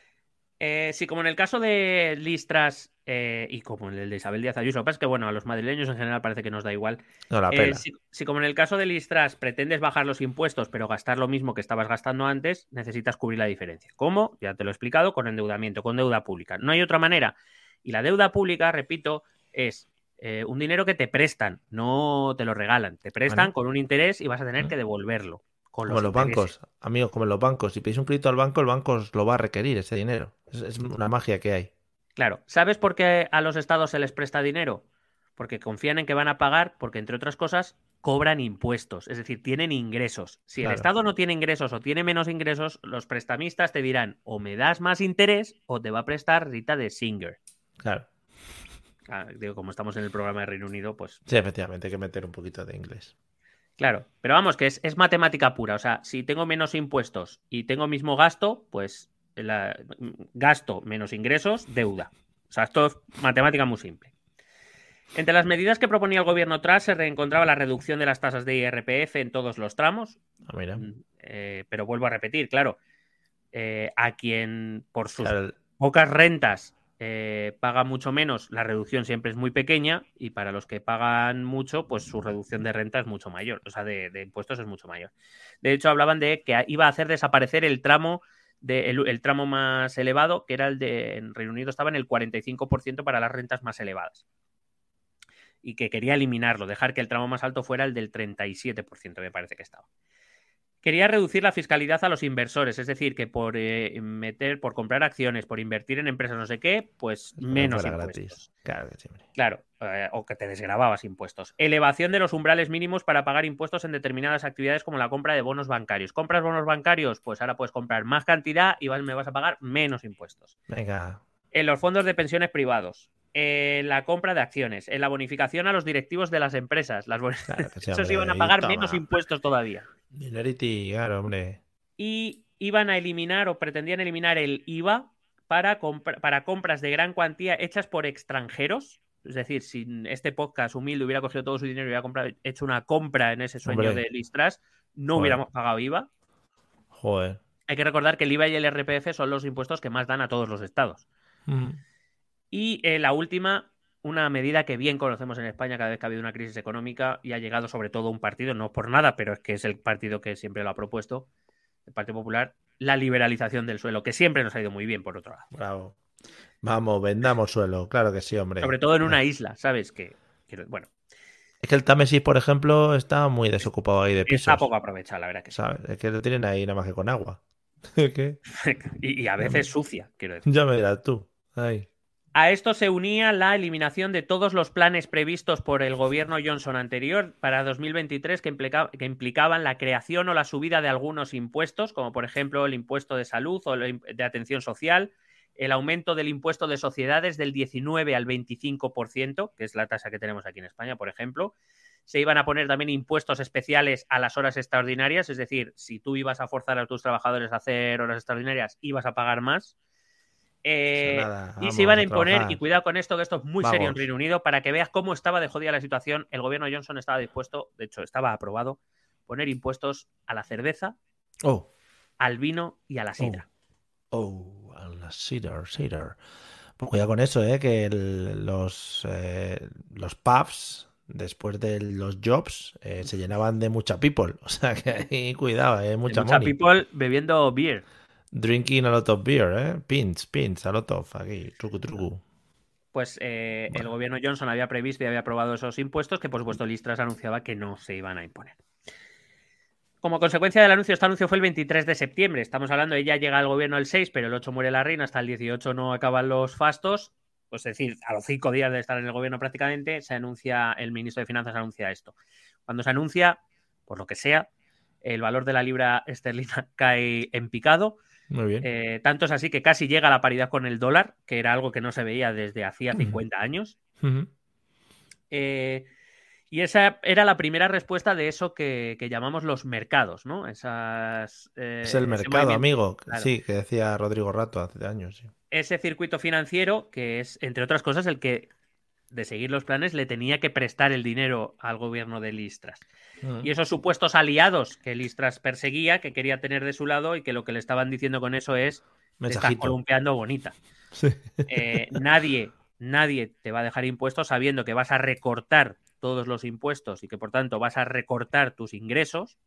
Eh, sí, como en el caso de Listras eh, y como en el de Isabel Díaz Ayuso, es que bueno, a los madrileños en general parece que nos da igual. No, la eh, si, como en el caso de Listras pretendes bajar los impuestos pero gastar lo mismo que estabas gastando antes, necesitas cubrir la diferencia. ¿Cómo? Ya te lo he explicado, con endeudamiento, con deuda pública. No hay otra manera. Y la deuda pública, repito, es eh, un dinero que te prestan, no te lo regalan. Te prestan con un interés y vas a tener que devolverlo. como los bancos, amigos, como los bancos. Si pedís un crédito al banco, el banco os lo va a requerir ese dinero. Es, una magia que hay. Claro. ¿Sabes por qué a los estados se les presta dinero? Porque confían en que van a pagar, porque entre otras cosas cobran impuestos, es decir, tienen ingresos. Si el Estado no tiene ingresos o tiene menos ingresos, los prestamistas te dirán o me das más interés o te va a prestar Rita de Singer. Claro. Ah, digo, como estamos en el programa de Reino Unido, pues. Sí, efectivamente, hay que meter un poquito de inglés. Claro, pero vamos, que es, matemática pura. O sea, si tengo menos impuestos y tengo mismo gasto, pues gasto menos ingresos, deuda. O sea, esto es matemática muy simple. Entre las medidas que proponía el gobierno tras se reencontraba la reducción de las tasas de IRPF en todos los tramos. Ah, mira. Mm, eh, pero vuelvo a repetir, claro, eh, a quien por sus pocas rentas eh, paga mucho menos, la reducción siempre es muy pequeña y para los que pagan mucho, pues su reducción de renta es mucho mayor, o sea, de, impuestos es mucho mayor. De hecho, hablaban de que iba a hacer desaparecer el tramo de, el, tramo más elevado, que era el de en Reino Unido estaba en el 45% para las rentas más elevadas. Y que quería eliminarlo, dejar que el tramo más alto fuera el del 37%, me parece que estaba. Quería reducir la fiscalidad a los inversores, es decir, que por eh, meter, por comprar acciones, por invertir en empresas no sé qué, pues menos impuestos. Claro, claro eh, o que te desgrababas impuestos. Elevación de los umbrales mínimos para pagar impuestos en determinadas actividades como la compra de bonos bancarios. ¿Compras bonos bancarios? Pues ahora puedes comprar más cantidad y me vas a pagar menos impuestos. Venga. En los fondos de pensiones privados, en la compra de acciones, en la bonificación a los directivos de las empresas. Las Esos iban a pagar menos impuestos todavía. Dinerity, claro, hombre. Y iban a eliminar o pretendían eliminar el IVA para, para compras de gran cuantía hechas por extranjeros. Es decir, si este podcast humilde hubiera cogido todo su dinero y hubiera hecho una compra en ese sueño de Listras, no hubiéramos pagado IVA. Joder. Hay que recordar que el IVA y el RPF son los impuestos que más dan a todos los estados. Y eh, la última, una medida que bien conocemos en España cada vez que ha habido una crisis económica y ha llegado sobre todo un partido, no por nada, pero es que es el partido que siempre lo ha propuesto, el Partido Popular, la liberalización del suelo, que siempre nos ha ido muy bien, por otro lado. Bravo. Vamos, vendamos suelo, claro que sí, hombre. Sobre todo en una isla, ¿sabes? Que, bueno. Es que el Támesis, por ejemplo, está muy desocupado ahí de pisos. Está poco aprovechado, la verdad que sí. Es que lo tienen ahí nada más que con agua. y, a veces sucia, quiero decir. Ya me dirás tú. Ay. A esto se unía la eliminación de todos los planes previstos por el gobierno Johnson anterior para 2023 que, que, implicaban la creación o la subida de algunos impuestos, como por ejemplo el impuesto de salud o de atención social, el aumento del impuesto de sociedades del 19 al 25%, que es la tasa que tenemos aquí en España, por ejemplo. Se iban a poner también impuestos especiales a las horas extraordinarias, es decir, si tú ibas a forzar a tus trabajadores a hacer horas extraordinarias, ibas a pagar más. Eh, y se iban a imponer, y cuidado con esto, que esto es muy serio en Reino Unido, para que veas cómo estaba de jodida la situación. El gobierno Johnson estaba dispuesto, de hecho, estaba aprobado, poner impuestos a la cerveza, oh. al vino y a la sidra. Oh, a la sidra, sidra. Pues cuidado con eso, ¿eh? que los, eh, los pubs después de los jobs eh, se llenaban de mucha people. O sea que ahí cuidado, eh, mucha, mucha people bebiendo beer. Drinking a lot of beer, ¿eh? Pins, pins, a lot of, aquí, truco, truco. Pues eh, el gobierno Johnson había previsto y había aprobado esos impuestos que, por supuesto, Listras anunciaba que no se iban a imponer. Como consecuencia del anuncio, este anuncio fue el 23 de septiembre. Estamos hablando, ella llega al gobierno el 6, pero el 8 muere la reina, hasta el 18 no acaban los fastos. Pues es decir, a los cinco días de estar en el gobierno prácticamente, se anuncia, el ministro de Finanzas anuncia esto. Cuando se anuncia, por lo que sea, el valor de la libra esterlina cae en picado muy bien. Eh, tanto es así que casi llega a la paridad con el dólar, que era algo que no se veía desde hacía 50 años. Eh, y esa era la primera respuesta de eso que, llamamos los mercados, ¿no? Esas, eh, es el mercado, amigo. Sí, que decía Rodrigo Rato hace años. Ese circuito financiero, que es, entre otras cosas, el que de seguir los planes le tenía que prestar el dinero al gobierno de Listras. Mm. Y esos supuestos aliados que Listras perseguía, que quería tener de su lado y que lo que le estaban diciendo con eso es, te estás columpiando bonita. Eh, nadie, nadie te va a dejar impuestos sabiendo que vas a recortar todos los impuestos y que por tanto vas a recortar tus ingresos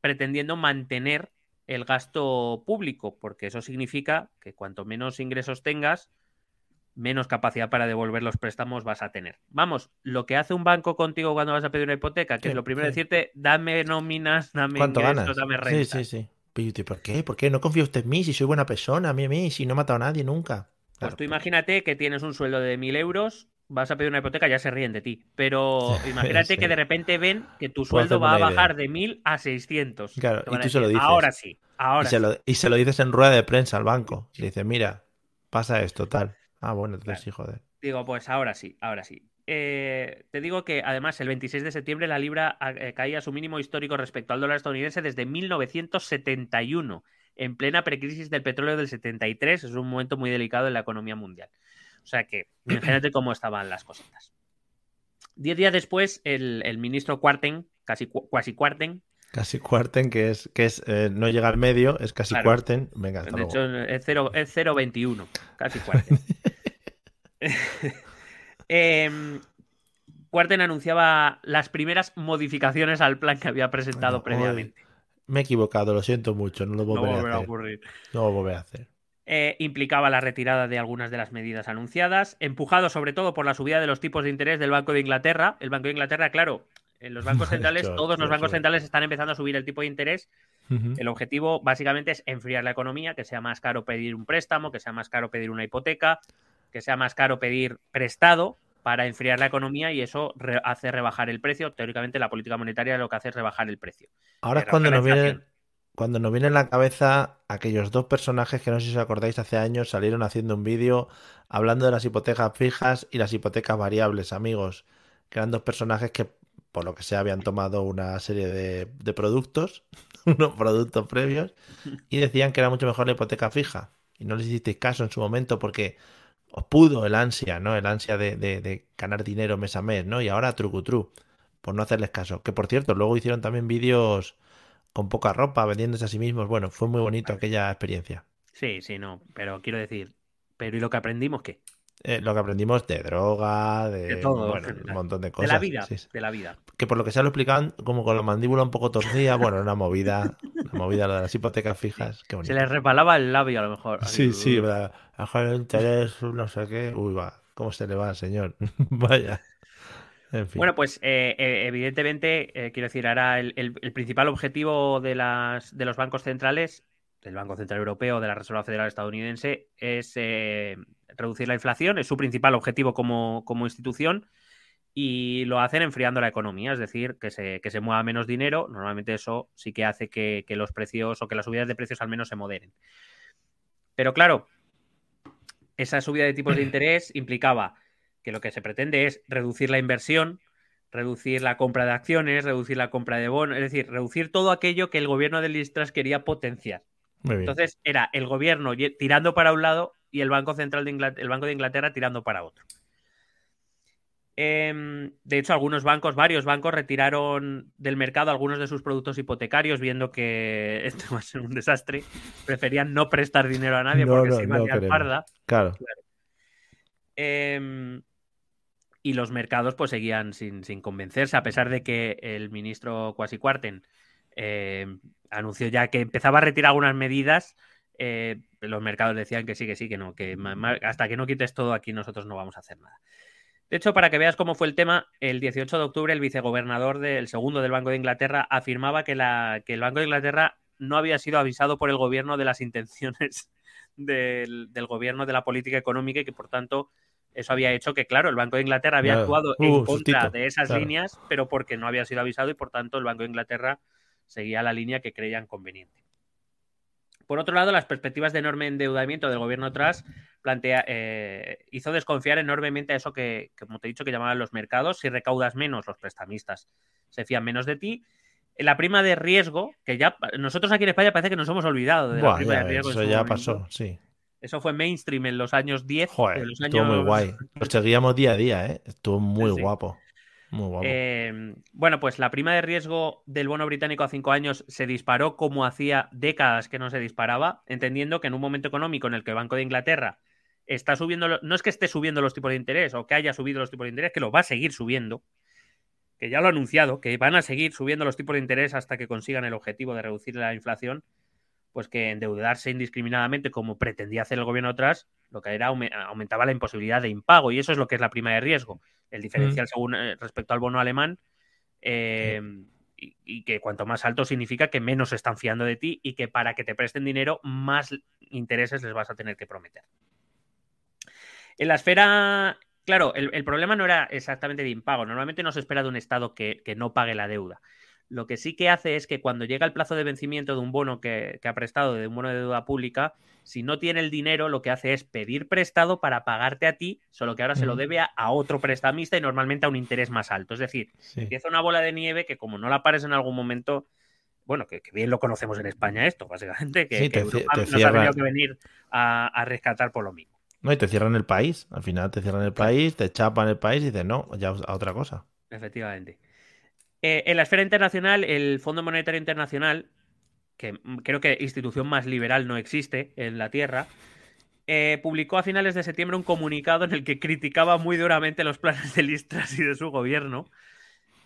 pretendiendo mantener el gasto público, porque eso significa que cuanto menos ingresos tengas, menos capacidad para devolver los préstamos vas a tener. Vamos, lo que hace un banco contigo cuando vas a pedir una hipoteca, que es lo primero decirte, dame nóminas, dame ingresos, dame renta. Sí, sí, sí. ¿Por qué? ¿Por qué? ¿No confía usted en mí? Si soy buena persona, a mí, a mí, si no he matado a nadie nunca. pues tú imagínate que tienes un sueldo de mil euros, vas a pedir una hipoteca, ya se ríen de ti. Pero imagínate que de repente ven que tu sueldo va a bajar de mil a 600. Claro, y tú se lo dices. Ahora sí, ahora y se, lo, y se lo dices en rueda de prensa al banco. Le dices, mira, pasa esto, tal. Ah, bueno, entonces sí, joder. Digo, pues ahora sí, ahora sí. Eh, te digo que además el 26 de septiembre la libra eh, caía a su mínimo histórico respecto al dólar estadounidense desde 1971, en plena precrisis del petróleo del 73. Es un momento muy delicado en la economía mundial. O sea que imagínate cómo estaban las cositas. Diez días después, el, ministro Cuarten, casi, casi Cuarten, Casi cuarten, que es, que es eh, no llega al medio, es casi cuarten. Venga, hasta de hecho, es 0.21, casi cuarten. eh, Cuarten anunciaba las primeras modificaciones al plan que había presentado previamente. me he equivocado, lo siento mucho, no lo volveré a, hacer. No lo volveré a hacer. Eh, implicaba la retirada de algunas de las medidas anunciadas, empujado sobre todo por la subida de los tipos de interés del Banco de Inglaterra. El Banco de Inglaterra, claro, En los bancos centrales, todos los bancos centrales están empezando a subir el tipo de interés. El objetivo básicamente es enfriar la economía, que sea más caro pedir un préstamo, que sea más caro pedir una hipoteca, que sea más caro pedir prestado para enfriar la economía y eso hace rebajar el precio. Teóricamente la política monetaria lo que hace es rebajar el precio. Ahora es cuando nos viene cuando nos viene en la cabeza aquellos dos personajes que no sé si os acordáis hace años salieron haciendo un vídeo hablando de las hipotecas fijas y las hipotecas variables, amigos, que eran dos personajes que por lo que sea habían tomado una serie de, de productos, unos productos previos, y decían que era mucho mejor la hipoteca fija. Y no les hicisteis caso en su momento porque os pudo el ansia, ¿no? El ansia de, de, ganar dinero mes a mes, ¿no? Y ahora trucutru, por no hacerles caso. Que por cierto, luego hicieron también vídeos con poca ropa, vendiéndose a sí mismos. Bueno, fue muy bonito aquella experiencia. Sí, sí, no, pero quiero decir, pero ¿y lo que aprendimos qué? Eh, lo que aprendimos de droga, de, todo, un montón de cosas. De la vida, de la vida. Que por lo que se lo explicaban, como con la mandíbula un poco torcida, bueno, una movida, una movida de las hipotecas fijas. Se les repalaba el labio a lo mejor. Sí, sí, verdad. el interés, no sé qué. Uy, va, ¿cómo se le va, señor? Vaya. Bueno, pues eh, eh, evidentemente, eh, quiero decir, ahora el, principal objetivo de, las, de los bancos centrales, del Banco Central Europeo, de la Reserva Federal Estadounidense, es reducir la inflación, es su principal objetivo como, institución y lo hacen enfriando la economía, es decir, que se, que se mueva menos dinero. Normalmente eso sí que hace que, que los precios o que las subidas de precios al menos se moderen. Pero claro, esa subida de tipos de interés implicaba que lo que se pretende es reducir la inversión, reducir la compra de acciones, reducir la compra de bonos, es decir, reducir todo aquello que el gobierno de Listras quería potenciar. Entonces era el gobierno tirando para un lado y el Banco Central de Inglaterra, el Banco de Inglaterra tirando para otro. Em, de hecho, algunos bancos, varios bancos, retiraron del mercado algunos de sus productos hipotecarios, viendo que esto va a ser un desastre. Preferían no prestar dinero a nadie porque se iba a parda. Claro. Em, y los mercados pues seguían sin, convencerse, a pesar de que el ministro Kwasi Kwarten eh, anunció ya que empezaba a retirar algunas medidas. Eh, los mercados decían que sí, que sí, que no, que hasta que no quites todo aquí nosotros no vamos a hacer nada. De hecho, para que veas cómo fue el tema, el 18 de octubre el vicegobernador del segundo del Banco de Inglaterra afirmaba que, la, que el Banco de Inglaterra no había sido avisado por el gobierno de las intenciones del, del gobierno de la política económica y que por tanto eso había hecho que, claro, el Banco de Inglaterra había actuado en uh, contra de esas líneas, pero porque no había sido avisado y por tanto el Banco de Inglaterra seguía la línea que creían conveniente. Por otro lado, las perspectivas de enorme endeudamiento del gobierno tras plantea, eh, hizo desconfiar enormemente a eso que, como te he dicho, que llamaban los mercados. Si recaudas menos, los prestamistas se fían menos de ti. La prima de riesgo, que ya nosotros aquí en España parece que nos hemos olvidado de la prima de riesgo. Eso ya pasó, sí. Eso fue mainstream en los años 10. Joder, estuvo muy guay. Lo seguíamos día a día, ¿eh? Estuvo muy guapo. Muy guapo. Eh, bueno, pues la prima de riesgo del bono británico a cinco años se disparó como hacía décadas que no se disparaba, entendiendo que en un momento económico en el que el Banco de Inglaterra está subiendo, no es que esté subiendo los tipos de interés o que haya subido los tipos de interés, que lo va a seguir subiendo, que ya lo ha anunciado, que van a seguir subiendo los tipos de interés hasta que consigan el objetivo de reducir la inflación pues que endeudarse indiscriminadamente como pretendía hacer el gobierno atrás, lo que era aumentaba la imposibilidad de impago y eso es lo que es la prima de riesgo, el diferencial según eh, respecto al bono alemán eh, y, que cuanto más alto significa que menos se están fiando de ti y que para que te presten dinero más intereses les vas a tener que prometer. En la esfera, claro, el, problema no era exactamente de impago, normalmente no se espera de un Estado que no pague la deuda. Lo que sí que hace es que cuando llega el plazo de vencimiento de un bono que, ha prestado, de un bono de deuda pública, si no tiene el dinero, lo que hace es pedir prestado para pagarte a ti, solo que ahora se lo debe a, otro prestamista y normalmente a un interés más alto. Es decir, empieza una bola de nieve que como no la pares en algún momento, bueno, que, bien lo conocemos en España esto, básicamente, que, Europa nos ha tenido que venir a, rescatar por lo mismo. No, y te cierran el país. Al final te cierran el país, te chapan el país y dices, no, ya a otra cosa. Efectivamente. Eh, en la esfera internacional, el Fondo Monetario Internacional, que creo que institución más liberal no existe en la Tierra, eh, publicó a finales de septiembre un comunicado en el que criticaba muy duramente los planes de Listras y de su gobierno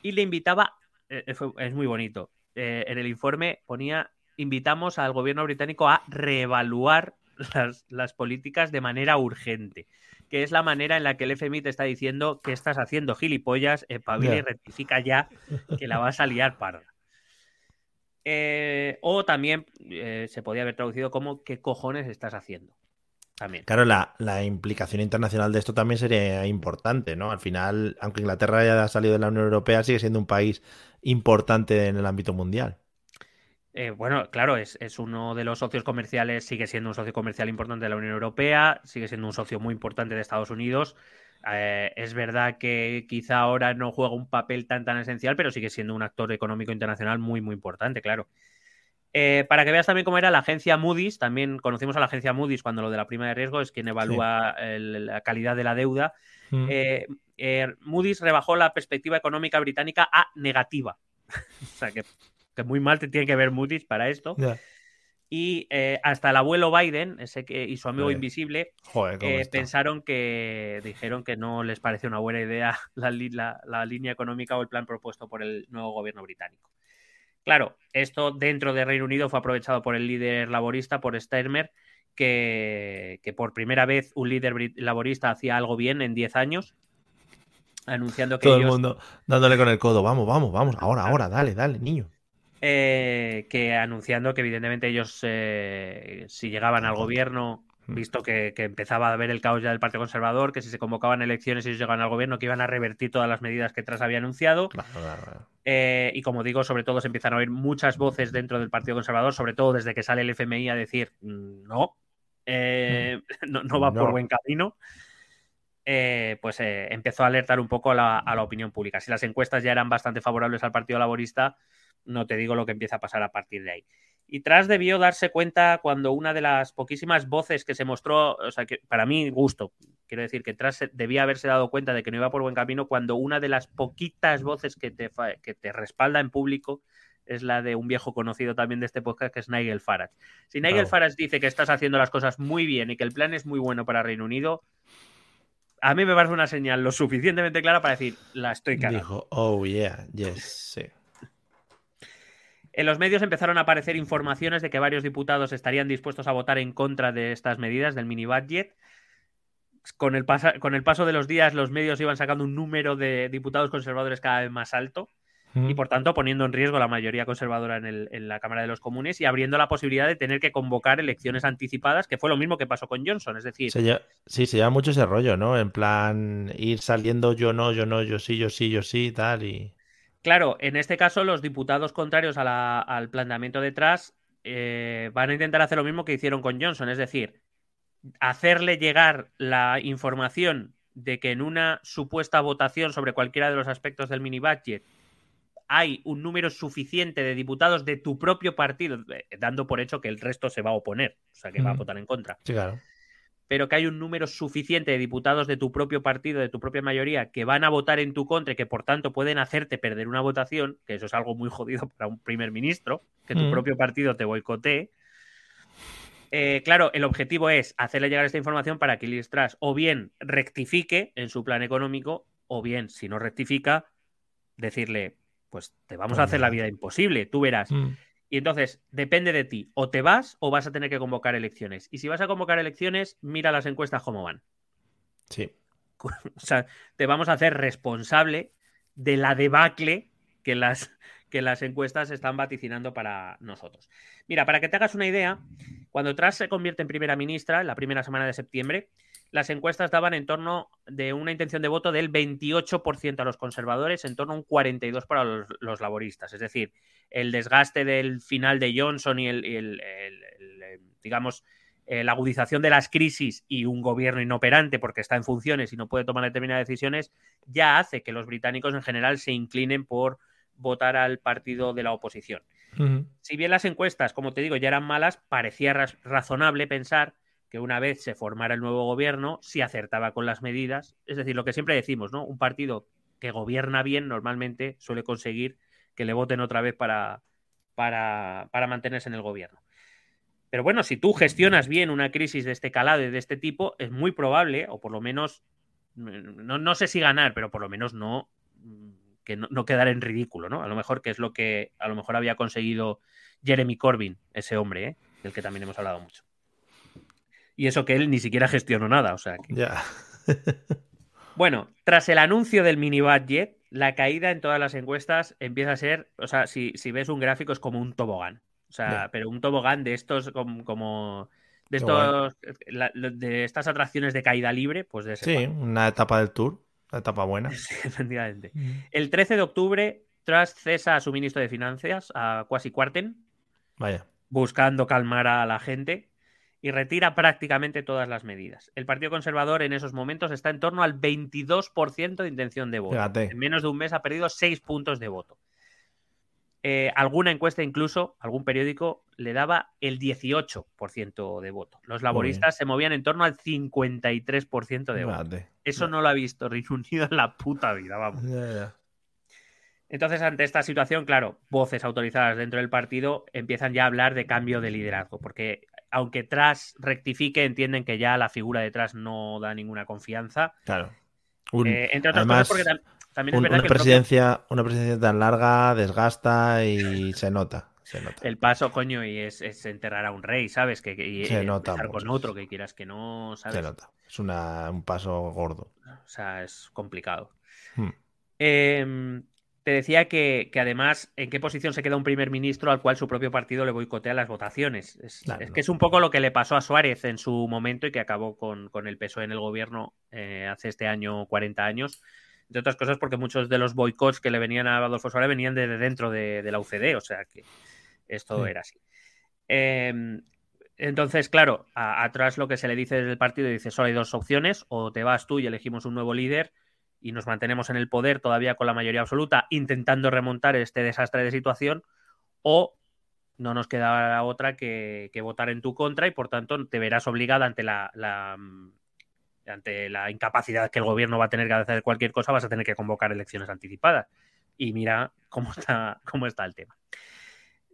y le invitaba, eh, es muy bonito, en el informe ponía, invitamos al gobierno británico a reevaluar las, las políticas de manera urgente. Que es la manera en la que el FMI te está diciendo que estás haciendo gilipollas, eh, y rectifica ya que la vas a liar parda. Eh, o también eh, se podía haber traducido como ¿qué cojones estás haciendo? También. Claro, la, implicación internacional de esto también sería importante, ¿no? Al final, aunque Inglaterra haya salido de la Unión Europea, sigue siendo un país importante en el ámbito mundial. Eh, bueno, claro, es, uno de los socios comerciales, sigue siendo un socio comercial importante de la Unión Europea, sigue siendo un socio muy importante de Estados Unidos. es verdad que quizá ahora no juega un papel tan tan esencial, pero sigue siendo un actor económico internacional muy muy importante, claro. Eh, para que veas también cómo era la agencia Moody's, también conocimos a la agencia Moody's cuando lo de la prima de riesgo es quien evalúa la calidad de la deuda. Mm. Eh, eh, Moody's rebajó la perspectiva económica británica a negativa. o sea que, muy mal te tiene que ver Moody's para esto. Y hasta el abuelo Biden ese que, y su amigo invisible pensaron que dijeron que no les parece una buena idea la línea económica o el plan propuesto por el nuevo gobierno británico. Claro, esto dentro de Reino Unido fue aprovechado por el líder laborista, por Sturmer, que, por primera vez un líder laborista hacía algo bien en 10 años, anunciando que Todo el mundo dándole con el codo, vamos, vamos, vamos, ahora, ahora, dale, dale, niño. Eh, que anunciando que evidentemente ellos, eh, si llegaban al gobierno, Mm. visto que, empezaba a haber el caos ya del Partido Conservador, que si se convocaban elecciones y ellos llegaban al gobierno, que iban a revertir todas las medidas que tras había anunciado. Eh, y como digo, sobre todo se empiezan a oír muchas voces dentro del Partido Conservador, sobre todo desde que sale el FMI a decir mm, no, eh, mm. no, va por buen camino. Eh, pues empezó a alertar un poco a la opinión pública. Si las encuestas ya eran bastante favorables al Partido Laborista, no te digo lo que empieza a pasar a partir de ahí. Y Tras debió darse cuenta cuando una de las poquísimas voces que se mostró, o sea, que para mí gusto, quiero decir que Tras debía haberse dado cuenta de que no iba por buen camino cuando una de las poquitas voces que te, que te respalda en público es la de un viejo conocido también de este podcast, que es Nigel Farage. Si Nigel Farage dice que estás haciendo las cosas muy bien y que el plan es muy bueno para Reino Unido, a mí me parece una señal lo suficientemente clara para decir, la estoy cagando. Dijo, oh yeah, yes, sí. En los medios empezaron a aparecer informaciones de que varios diputados estarían dispuestos a votar en contra de estas medidas del mini budget. Con el, con el paso de los días, los medios iban sacando un número de diputados conservadores cada vez más alto y, por tanto, poniendo en riesgo la mayoría conservadora en, la Cámara de los Comunes y abriendo la posibilidad de tener que convocar elecciones anticipadas, que fue lo mismo que pasó con Johnson. Es decir, sí, se lleva mucho ese rollo, ¿no? En plan, ir saliendo yo no, yo no, yo sí, yo sí, yo sí, tal. y Claro, en este caso los diputados contrarios al planteamiento detrás eh, van a intentar hacer lo mismo que hicieron con Johnson, es decir, hacerle llegar la información de que en una supuesta votación sobre cualquiera de los aspectos del mini budget hay un número suficiente de diputados de tu propio partido, eh, dando por hecho que el resto se va a oponer, o sea, que va a votar en contra. Sí, claro pero que hay un número suficiente de diputados de tu propio partido, de tu propia mayoría, que van a votar en tu contra y que por tanto pueden hacerte perder una votación, que eso es algo muy jodido para un primer ministro, que tu mm. propio partido te boicotee. Eh, claro, el objetivo es hacerle llegar esta información para que Liz Truss o bien rectifique en su plan económico, o bien, si no rectifica, decirle, pues te vamos a hacer la vida imposible, tú verás. Mm. Y entonces, depende de ti, o te vas o vas a tener que convocar elecciones. Y si vas a convocar elecciones, mira las encuestas cómo van. Sí. O sea, te vamos a hacer responsable de la debacle que las, que las encuestas están vaticinando para nosotros. Mira, para que te hagas una idea, cuando Truss se convierte en primera ministra, la primera semana de septiembre, las encuestas daban en torno de una intención de voto del 28% a los conservadores, en torno a un 42% para los, laboristas. Es decir, el desgaste del final de Johnson y el, digamos, eh, la agudización de las crisis y un gobierno inoperante porque está en funciones y no puede tomar determinadas decisiones, ya hace que los británicos en general se inclinen por votar al partido de la oposición. Si bien las encuestas, como te digo, ya eran malas, parecía razonable pensar que una vez se formara el nuevo gobierno, si acertaba con las medidas. Es decir, lo que siempre decimos, ¿no? Un partido que gobierna bien normalmente suele conseguir que le voten otra vez para, para, mantenerse en el gobierno. Pero bueno, si tú gestionas bien una crisis de este calado y de este tipo, es muy probable, o por lo menos, no, sé si ganar, pero por lo menos no que no, quedar en ridículo, ¿no? A lo mejor que es lo que a lo mejor había conseguido Jeremy Corbyn, ese hombre, ¿eh? del que también hemos hablado mucho. Y eso que él ni siquiera gestionó nada, o sea. Ya. bueno, tras el anuncio del mini budget, la caída en todas las encuestas empieza a ser, o sea, si, ves un gráfico es como un tobogán. O sea, pero un tobogán de estos como, de estos de estas atracciones de caída libre, pues de ese Sí, una etapa del tour, una etapa buena. Sí, efectivamente. Mm. El 13 de octubre, tras cesa a su ministro de Finanzas, a Quasi Quarten. Vaya. Buscando calmar a la gente y retira prácticamente todas las medidas. El Partido Conservador en esos momentos está en torno al 22% de intención de voto. En menos de un mes ha perdido 6 puntos de voto. Eh, alguna encuesta incluso, algún periódico, le daba el 18% de voto. Los laboristas se movían en torno al 53% de voto. Eso no lo ha visto Reino Unido en la puta vida, vamos. Entonces, ante esta situación, claro, voces autorizadas dentro del partido empiezan ya a hablar de cambio de liderazgo, porque aunque Tras rectifique, entienden que ya la figura de Tras no da ninguna confianza. Claro. Eh, entre otras cosas, porque también es verdad una presidencia, una presidencia tan larga desgasta y se nota. Se nota. El paso, coño, y es, enterrar a un rey, ¿sabes? Que, y, se nota con otro que quieras que no, ¿sabes? Se nota. Es un paso gordo. O sea, es complicado. Hmm. Eh, te decía que, además, ¿en qué posición se queda un primer ministro al cual su propio partido le boicotea las votaciones? Es, que es un poco lo que le pasó a Suárez en su momento y que acabó con, el peso en el gobierno eh, hace este año 40 años. Entre otras cosas porque muchos de los boicots que le venían a Adolfo Suárez venían de dentro de, la UCD, o sea que esto era así. Em, entonces, claro, atrás lo que se le dice desde el partido dice, solo hay dos opciones, o te vas tú y elegimos un nuevo líder, y nos mantenemos en el poder todavía con la mayoría absoluta, intentando remontar este desastre de situación, o no nos queda otra que, votar en tu contra y por tanto te verás obligada ante la, ante la incapacidad que el gobierno va a tener que hacer cualquier cosa, vas a tener que convocar elecciones anticipadas. Y mira cómo está, cómo está el tema.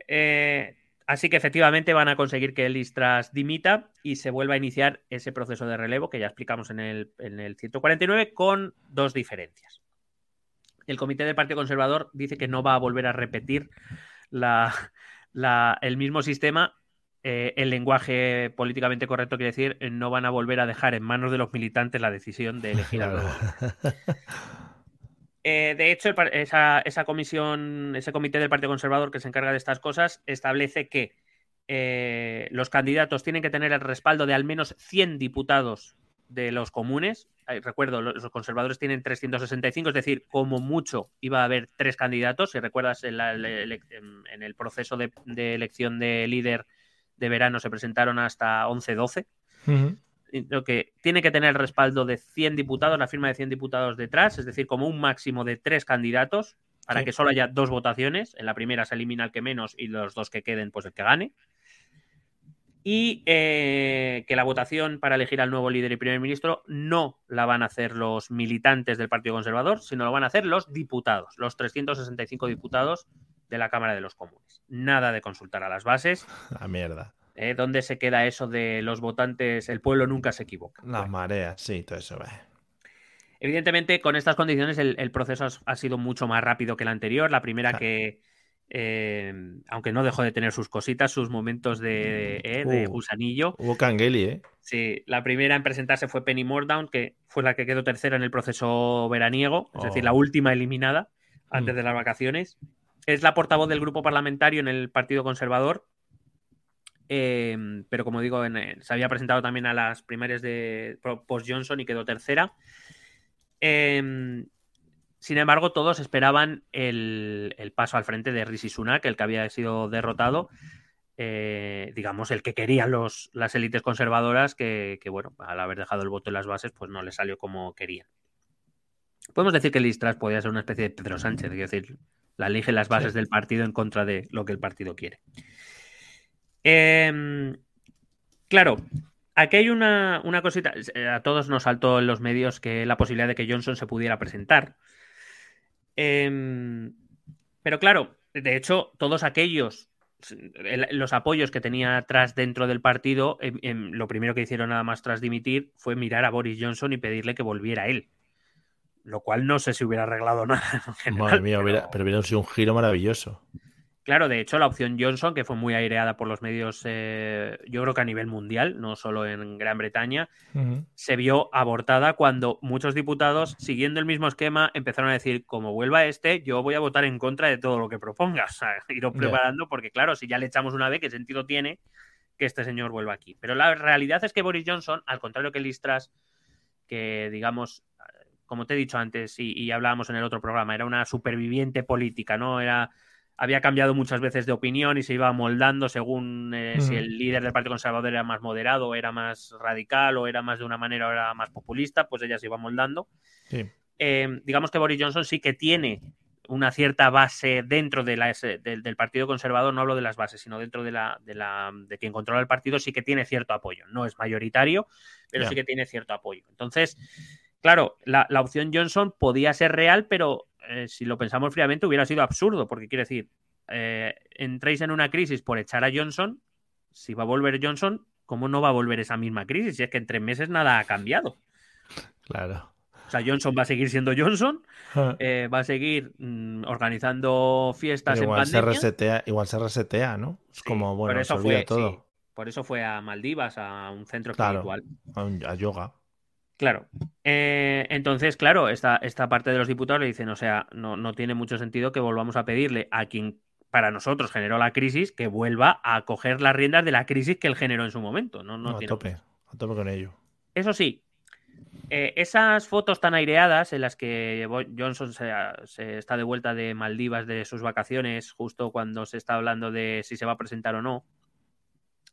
Eh, Así que efectivamente van a conseguir que Listras dimita y se vuelva a iniciar ese proceso de relevo que ya explicamos en el, 149 con dos diferencias. El Comité del Partido Conservador dice que no va a volver a repetir el mismo sistema. Eh, el lenguaje políticamente correcto quiere decir no van a volver a dejar en manos de los militantes la decisión de elegir al nuevo. Eh, de hecho, esa, comisión, ese comité del Partido Conservador que se encarga de estas cosas, establece que eh, los candidatos tienen que tener el respaldo de al menos 100 diputados de los comunes. recuerdo, los conservadores tienen 365, es decir, como mucho iba a haber tres candidatos. Si recuerdas, en, el proceso de, elección de líder de verano se presentaron hasta 11-12 lo que tiene que tener el respaldo de 100 diputados, la firma de 100 diputados detrás, es decir, como un máximo de tres candidatos para que solo haya dos votaciones. En la primera se elimina el que menos y los dos que queden, pues el que gane. Y eh, que la votación para elegir al nuevo líder y primer ministro no la van a hacer los militantes del Partido Conservador, sino lo van a hacer los diputados, los 365 diputados de la Cámara de los Comunes. Nada de consultar a las bases. La mierda. ¿eh? ¿Dónde se queda eso de los votantes? El pueblo nunca se equivoca. Las mareas, sí, todo eso. Evidentemente, con estas condiciones, el, proceso ha sido mucho más rápido que el anterior. La primera que, eh, aunque no dejó de tener sus cositas, sus momentos de, eh, uh, gusanillo. Hubo Cangeli, ¿eh? Sí, la primera en presentarse fue Penny Mordown, que fue la que quedó tercera en el proceso veraniego, es decir, la oh. última eliminada antes mm. de las vacaciones. Es la portavoz del grupo parlamentario en el Partido Conservador Em, pero como digo, eh, se había presentado también a las primarias de Post Johnson y quedó tercera. Em, sin embargo, todos esperaban el, paso al frente de Rishi Sunak, el que había sido derrotado, eh, digamos, el que querían los, las élites conservadoras, que, bueno, al haber dejado el voto en las bases, pues no le salió como querían. Podemos decir que Listras podía ser una especie de Pedro Sánchez, es decir, la elige las bases del partido en contra de lo que el partido quiere. Em, claro, aquí hay una, cosita. Eh, a todos nos saltó en los medios que la posibilidad de que Johnson se pudiera presentar. Em, pero claro, de hecho, todos aquellos, los apoyos que tenía atrás dentro del partido, em, lo primero que hicieron nada más tras dimitir fue mirar a Boris Johnson y pedirle que volviera él. Lo cual no sé si hubiera arreglado nada. Madre mía, pero hubiera sido un giro maravilloso. Claro, de hecho, la opción Johnson, que fue muy aireada por los medios, eh, yo creo que a nivel mundial, no solo en Gran Bretaña, se vio abortada cuando muchos diputados, siguiendo el mismo esquema, empezaron a decir, como vuelva este, yo voy a votar en contra de todo lo que propongas. O sea, ir preparando, porque claro, si ya le echamos una vez, ¿qué sentido tiene que este señor vuelva aquí? Pero la realidad es que Boris Johnson, al contrario que Listras, que digamos, como te he dicho antes y, y hablábamos en el otro programa, era una superviviente política, ¿no? Era había cambiado muchas veces de opinión y se iba moldando según eh, si el líder del Partido Conservador era más moderado, era más radical o era más de una manera o era más populista, pues ella se iba moldando. Eh, digamos que Boris Johnson sí que tiene una cierta base dentro de la, del Partido Conservador, no hablo de las bases, sino dentro de, la, de, la, de quien controla el partido, sí que tiene cierto apoyo. No es mayoritario, pero sí que tiene cierto apoyo. Entonces, claro, la, la opción Johnson podía ser real, pero eh, si lo pensamos fríamente, hubiera sido absurdo, porque quiere decir, eh, entréis en una crisis por echar a Johnson, si va a volver Johnson, ¿cómo no va a volver esa misma crisis? Si es que en tres meses nada ha cambiado. Claro. O sea, Johnson va a seguir siendo Johnson, ah. eh, va a seguir mm, organizando fiestas igual en Se resetea, igual se resetea, ¿no? Es como, bueno, por eso fue, todo. por eso fue a Maldivas, a un centro espiritual. a yoga. Claro. Eh, entonces, claro, esta, esta parte de los diputados le dicen, o sea, no, no tiene mucho sentido que volvamos a pedirle a quien para nosotros generó la crisis que vuelva a coger las riendas de la crisis que él generó en su momento. No, no, a tope, a tope con ello. Eso sí, eh, esas fotos tan aireadas en las que Johnson se, se, está de vuelta de Maldivas de sus vacaciones, justo cuando se está hablando de si se va a presentar o no,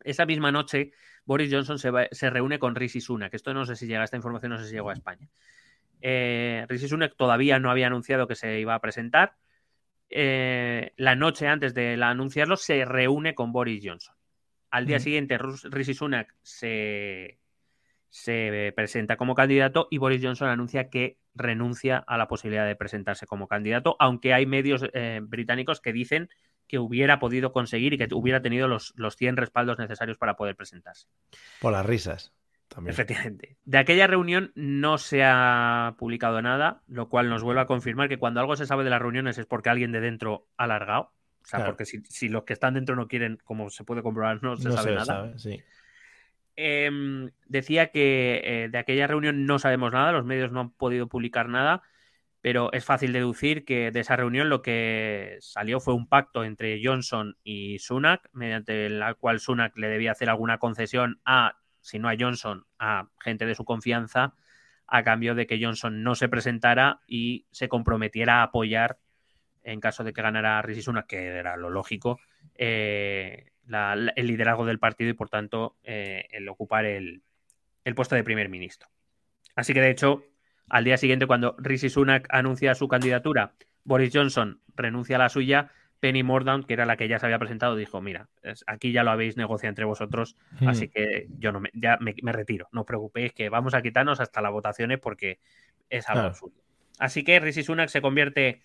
esa misma noche Boris Johnson se, reúne con Rishi Sunak. Esto no sé si llega, esta información no sé si llegó a España. Eh, Rishi Sunak todavía no había anunciado que se iba a presentar. Eh, la noche antes de anunciarlo se reúne con Boris Johnson. Al día siguiente Rishi Sunak se, se presenta como candidato y Boris Johnson anuncia que renuncia a la posibilidad de presentarse como candidato, aunque hay medios eh, británicos que dicen que hubiera podido conseguir y que hubiera tenido los, los 100 respaldos necesarios para poder presentarse. Por las risas. También. Efectivamente. De aquella reunión no se ha publicado nada, lo cual nos vuelve a confirmar que cuando algo se sabe de las reuniones es porque alguien de dentro ha alargado. O sea, porque si, los que están dentro no quieren, como se puede comprobar, no se sabe nada. Em, decía que eh, de aquella reunión no sabemos nada, los medios no han podido publicar nada pero es fácil deducir que de esa reunión lo que salió fue un pacto entre Johnson y Sunak, mediante el cual Sunak le debía hacer alguna concesión a, si no a Johnson, a gente de su confianza, a cambio de que Johnson no se presentara y se comprometiera a apoyar, en caso de que ganara Rishi Sunak, que era lo lógico, eh, el liderazgo del partido y, por tanto, eh, el ocupar el puesto de primer ministro. Así que, de hecho, al día siguiente, cuando Rishi Sunak anuncia su candidatura, Boris Johnson renuncia a la suya, Penny Mordaunt, que era la que ya se había presentado, dijo, mira, aquí ya lo habéis negociado entre vosotros, hmm. así que yo no me, ya me, retiro, no os preocupéis que vamos a quitarnos hasta las votaciones porque es algo absurdo. Así que Rishi Sunak se convierte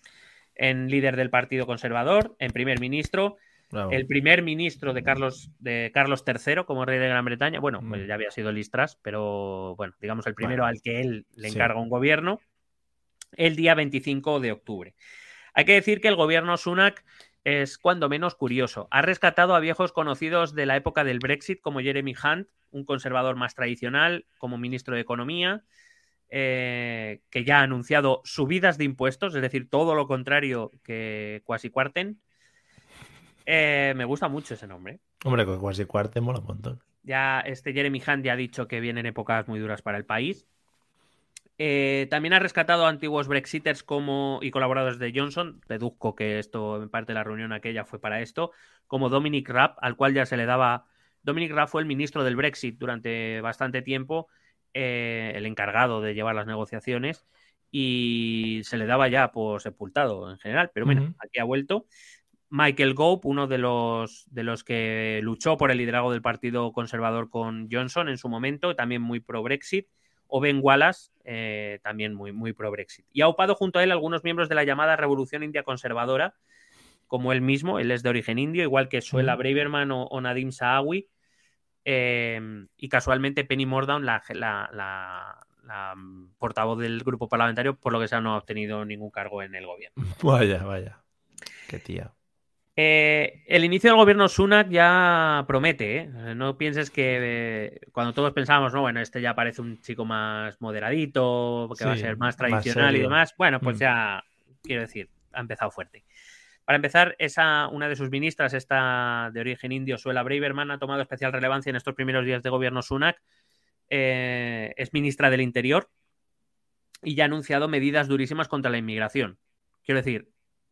en líder del Partido Conservador, en primer ministro, el primer ministro de Carlos, de Carlos III como rey de Gran Bretaña, bueno, pues mm. ya había sido Listras, pero bueno, digamos el primero al que él le encarga un gobierno, el día 25 de octubre. Hay que decir que el gobierno Sunak es cuando menos curioso. Ha rescatado a viejos conocidos de la época del Brexit, como Jeremy Hunt, un conservador más tradicional, como ministro de Economía, eh, que ya ha anunciado subidas de impuestos, es decir, todo lo contrario que Quasi Cuarten. Eh, me gusta mucho ese nombre. Hombre, Quasi Cuarte mola un montón. Ya este Jeremy Hunt ya ha dicho que vienen épocas muy duras para el país. Eh, también ha rescatado a antiguos Brexiters como, y colaboradores de Johnson. Deduzco que esto, en parte, de la reunión aquella fue para esto. Como Dominic Raab, al cual ya se le daba. Dominic Raab fue el ministro del Brexit durante bastante tiempo, eh, el encargado de llevar las negociaciones, y se le daba ya por sepultado en general. Pero bueno, aquí ha vuelto. Michael Gove, uno de los, de los que luchó por el liderazgo del Partido Conservador con Johnson en su momento, también muy pro-Brexit, o Ben Wallace, eh, también muy, muy pro-Brexit. Y ha upado junto a él algunos miembros de la llamada Revolución India Conservadora, como él mismo, él es de origen indio, igual que Suela Braverman o, Nadim Saawi, eh, y casualmente Penny Mordaunt, la, la, portavoz del grupo parlamentario, por lo que sea no ha obtenido ningún cargo en el gobierno. Vaya, vaya. Qué tía. Eh, el inicio del gobierno Sunak ya promete, ¿eh? No pienses que eh, cuando todos pensábamos, no, bueno, este ya parece un chico más moderadito, que va a ser más tradicional y demás. Bueno, pues mm. ya, quiero decir, ha empezado fuerte. Para empezar, esa, una de sus ministras, esta de origen indio, Suela Braverman, ha tomado especial relevancia en estos primeros días de gobierno Sunak. es ministra del Interior y ya ha anunciado medidas durísimas contra la inmigración. Quiero decir,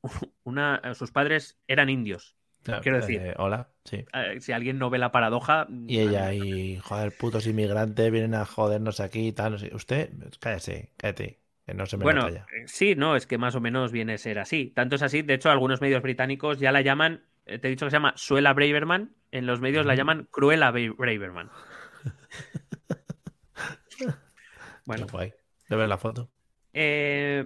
una, sus padres eran indios. Quiero decir, eh, hola, sí. Eh, si alguien no ve la paradoja. Y ella, y joder, putos inmigrantes vienen a jodernos aquí y tal. Usted, cállese, cállate. no se me bueno, eh, sí, no, es que más o menos viene a ser así. Tanto es así, de hecho, algunos medios británicos ya la llaman, te he dicho que se llama Suela Braverman, en los medios la llaman Cruella Braverman. bueno. De ver la foto. Eh,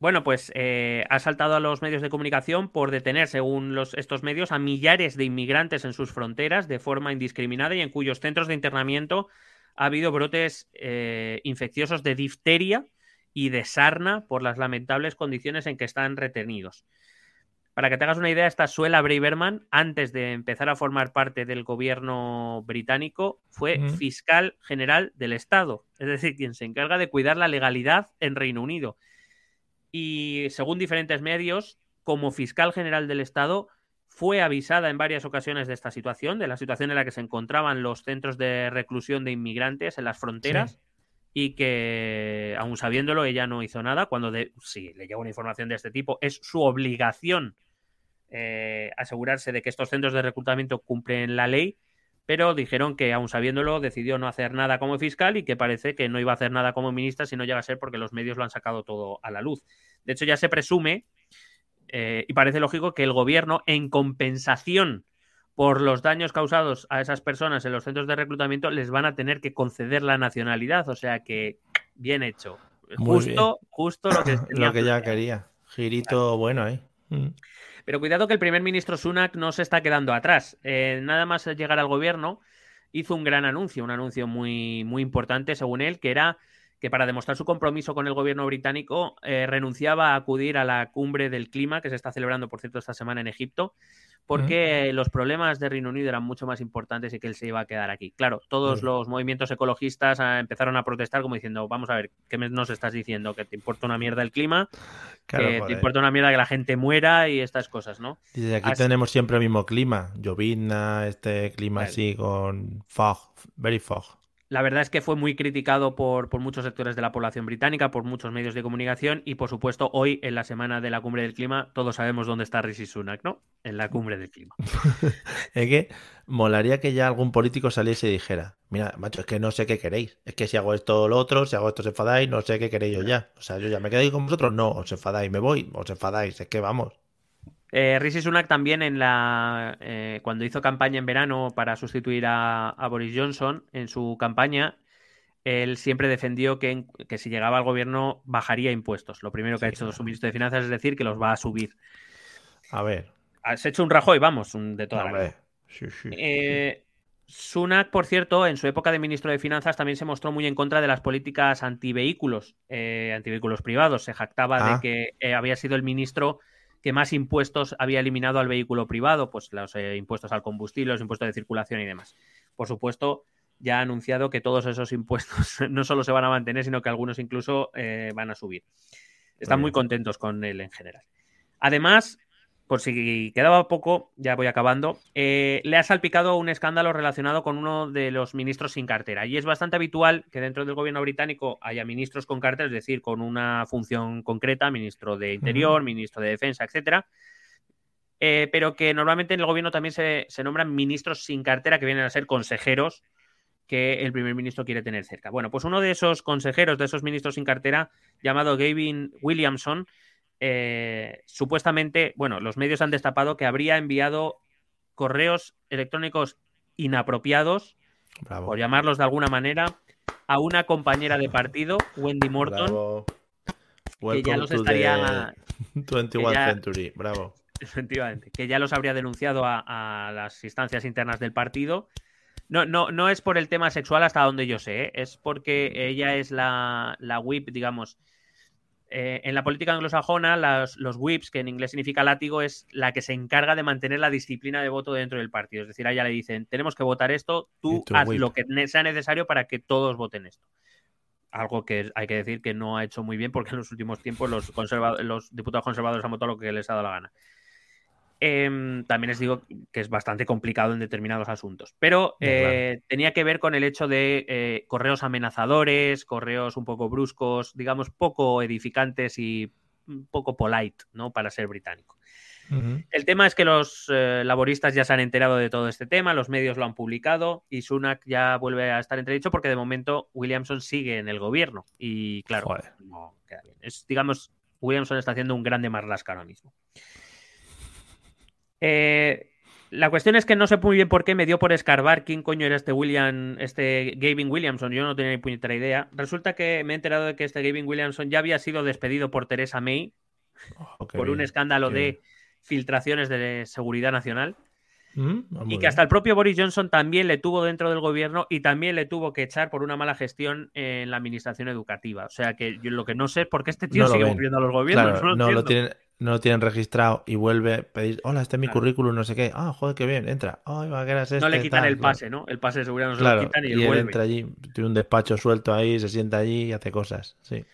bueno, pues eh, ha saltado a los medios de comunicación por detener, según los, estos medios, a millares de inmigrantes en sus fronteras de forma indiscriminada y en cuyos centros de internamiento ha habido brotes eh, infecciosos de difteria y de sarna por las lamentables condiciones en que están retenidos. Para que te hagas una idea, esta Suela Braverman, antes de empezar a formar parte del gobierno británico, fue fiscal general del Estado, es decir, quien se encarga de cuidar la legalidad en Reino Unido y según diferentes medios, como fiscal general del Estado, fue avisada en varias ocasiones de esta situación, de la situación en la que se encontraban los centros de reclusión de inmigrantes en las fronteras. Y que, aun sabiéndolo, ella no hizo nada. Cuando de, si le llega una información de este tipo, es su obligación eh, asegurarse de que estos centros de reclutamiento cumplen la ley pero dijeron que aún sabiéndolo decidió no hacer nada como fiscal y que parece que no iba a hacer nada como ministra si no llega a ser porque los medios lo han sacado todo a la luz. De hecho, ya se presume, eh, y parece lógico, que el gobierno, en compensación por los daños causados a esas personas en los centros de reclutamiento, les van a tener que conceder la nacionalidad. O sea que, bien hecho. justo, justo lo que, lo que ya quería. Girito bueno ahí. Mm. Pero cuidado que el primer ministro Sunak no se está quedando atrás. Eh, nada más llegar al gobierno, hizo un gran anuncio, un anuncio muy, muy importante, según él, que era que para demostrar su compromiso con el gobierno británico eh, renunciaba a acudir a la cumbre del clima que se está celebrando, por cierto, esta semana en Egipto, porque los problemas de Reino Unido eran mucho más importantes y que él se iba a quedar aquí. Claro, todos los movimientos ecologistas ah, empezaron a protestar como diciendo, vamos a ver, ¿qué nos estás diciendo? ¿Que te importa una mierda el clima? ¿Que te importa una mierda que la gente muera y estas cosas, no? Desde aquí tenemos siempre el mismo clima, llovizna, este clima así con fog, very fog. La verdad es que fue muy criticado por, por, muchos sectores de la población británica, por muchos medios de comunicación y, por supuesto, hoy, en la semana de la cumbre del clima, todos sabemos dónde está Rishi Sunak, ¿no? En la cumbre del clima. es que molaría que ya algún político saliese y dijera, mira, macho, es que no sé qué queréis. Es que si hago esto o lo otro, si hago esto os enfadáis, no sé qué queréis yo ya. O sea, yo ya me quedo con vosotros, no, os enfadáis, me voy, os enfadáis, es que vamos. Eh, Rishi Sunak también en la eh, cuando hizo campaña en verano para sustituir a, Boris Johnson en su campaña, él siempre defendió que, si llegaba al gobierno bajaría impuestos. Lo primero que ha hecho su ministro de Finanzas es decir que los va a subir. A ver. Has hecho un rajo y vamos, de toda la eh, Sunak, por cierto, en su época de ministro de Finanzas también se mostró muy en contra de las políticas antivehículos, antivehículos privados. Se jactaba de ah. que había sido el ministro que más impuestos había eliminado al vehículo privado, pues los eh, impuestos al combustible, los impuestos de circulación y demás. Por supuesto, ya ha anunciado que todos esos impuestos no solo se van a mantener, sino que algunos incluso eh, van a subir. Están muy contentos con él en general. Además, por si quedaba poco, ya voy acabando, eh, le ha salpicado un escándalo relacionado con uno de los ministros sin cartera. Y es bastante habitual que dentro del gobierno británico haya ministros con cartera, es decir, con una función concreta, ministro de Interior, ministro de Defensa, etcétera. Eh, pero que normalmente en el gobierno también se, se, nombran ministros sin cartera que vienen a ser consejeros que el primer ministro quiere tener cerca. Bueno, pues uno de esos consejeros, de esos ministros sin cartera, llamado Gavin Williamson, eh, supuestamente, bueno, los medios han destapado que habría enviado correos electrónicos inapropiados, por llamarlos de alguna manera, a una compañera de partido, Wendy Morton, que ya los estaría... 21 Century, bravo. Efectivamente, que ya los habría denunciado a, las instancias internas del partido. No, no, no es por el tema sexual hasta donde yo sé, ¿eh? es porque ella es la, la whip, digamos, eh, en la política anglosajona, los whips, que en inglés significa látigo, es la que se encarga de mantener la disciplina de voto dentro del partido. Es decir, a ella le dicen, tenemos que votar esto, tú haz lo que sea necesario para que todos voten esto. Algo que hay que decir que no ha hecho muy bien porque en los últimos tiempos los, los diputados conservadores han votado lo que les ha dado la gana. Em, también les digo que es bastante complicado en determinados asuntos. Pero eh, tenía que ver con el hecho de eh, correos amenazadores, correos un poco bruscos, digamos, poco edificantes y un poco polite, ¿no? Para ser británico. El tema es que los eh, laboristas ya se han enterado de todo este tema, los medios lo han publicado y Sunak ya vuelve a estar entredicho porque de momento Williamson sigue en el gobierno. Y claro, no queda bien. Es, digamos, Williamson está haciendo un grande marlasca ahora mismo. Eh, la cuestión es que no sé muy bien por qué me dio por escarbar quién coño era este William, este Gavin Williamson. Yo no tenía ni puñetera idea. Resulta que me he enterado de que este Gavin Williamson ya había sido despedido por Teresa May oh, por un escándalo de filtraciones de seguridad nacional. Mm, y que hasta el propio Boris Johnson también le tuvo dentro del gobierno y también le tuvo que echar por una mala gestión en la administración educativa. O sea que yo lo que no sé es por qué este tío sigue volviendo a los gobiernos. no, lo tienen, no lo tienen registrado y vuelve a pedir, hola, este es mi currículum, no sé qué. Ah, joder, qué bien, entra. no le este, quitan el pase, ¿no? El pase de seguridad no se lo quitan y, él, entra allí, tiene un despacho suelto ahí, se sienta allí y hace cosas, sí.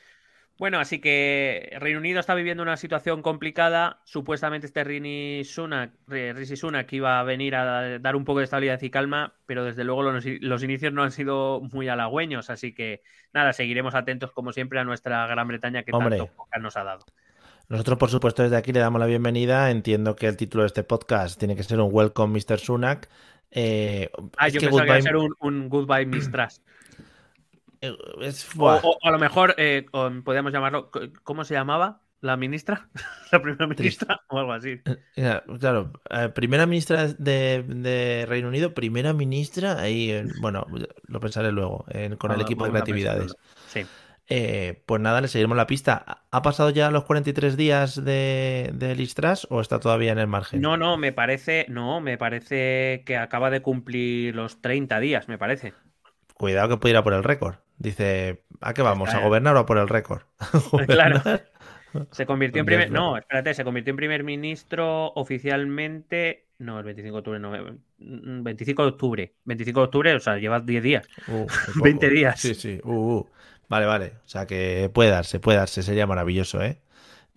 Bueno, así que Reino Unido está viviendo una situación complicada. Supuestamente este Rini Sunak, Rishi Sunak iba a venir a dar un poco de estabilidad y calma, pero desde luego los, inicios no han sido muy halagüeños. Así que nada, seguiremos atentos como siempre a nuestra Gran Bretaña que tanto nos ha dado. Nosotros, por supuesto, desde aquí le damos la bienvenida. Entiendo que el título de este podcast tiene que ser un Welcome, Mr. Sunak. Eh, ah, yo pensaba que iba a ser un, Goodbye, Mistress. Eh, o, a lo mejor eh, podríamos llamarlo, ¿cómo se llamaba? ¿La ministra? ¿La primera ministra? O algo así. claro, primera ministra de, Reino Unido, primera ministra, ahí, bueno, lo pensaré luego, con el equipo de creatividades. Sí. Eh, pues nada, le seguimos la pista. ¿Ha pasado ya los 43 días de, de Listras o está todavía en el margen? No, no, me parece, no, me parece que acaba de cumplir los 30 días, me parece. Cuidado que puede ir a por el récord. Dice, ¿a qué vamos? ¿A gobernar o a por el récord? claro. Se convirtió en primer. No, espérate, se convirtió en primer ministro oficialmente. No, el 25 de octubre, no. 25 de octubre. 25 de octubre, o sea, lleva 10 días. 20 días. Sí, sí. Uh, uh. Vale, vale. O sea, que puede darse, puede darse. Sería maravilloso, ¿eh?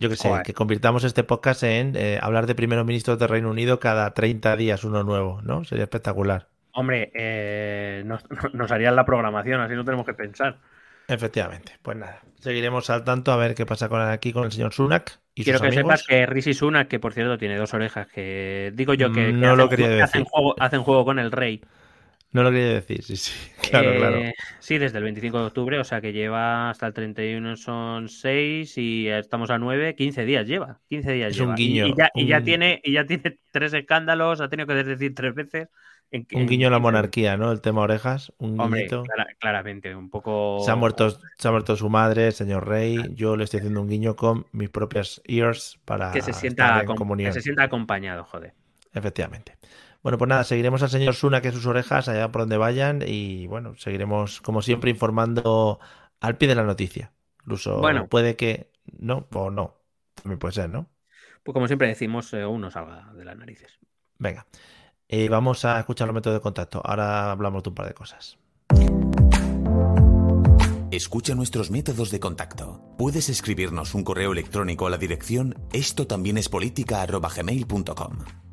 Yo que sé, que convirtamos este podcast en eh, hablar de primeros ministros de Reino Unido cada 30 días uno nuevo, ¿no? Sería espectacular. Hombre, eh, nos, harían la programación, así no tenemos que pensar. Efectivamente, pues nada, seguiremos al tanto a ver qué pasa con aquí con el señor Sunak y Quiero que sepas que Rishi Sunak, que por cierto tiene dos orejas, que digo yo que, no lo quería decir. Hacen, juego, hacen juego con el rey. No lo quería decir, sí, sí. Claro, claro. Eh, sí, desde el 25 de octubre, o sea que lleva hasta el 31 son 6 y estamos a 9, 15 días lleva. 15 días es un guiño. Y, ya, y ya, tiene, y ya tiene tres escándalos, ha tenido que decir tres veces. un guiño a la monarquía, ¿no? El tema orejas. Un Hombre, claramente, un poco. Se ha, muerto, se ha muerto su madre, señor rey. Yo le estoy haciendo un guiño con mis propias ears para que se sienta, que se sienta acompañado, joder. Efectivamente. Bueno, pues nada, seguiremos al señor Suna que sus orejas allá por donde vayan y bueno, seguiremos como siempre informando al pie de la noticia. Incluso bueno, puede que no o no. También puede ser, ¿no? Pues como siempre decimos, eh, uno salga de las narices. Venga, eh, vamos a escuchar los métodos de contacto. Ahora hablamos de un par de cosas. Escucha nuestros métodos de contacto. Puedes escribirnos un correo electrónico a la dirección esto también es política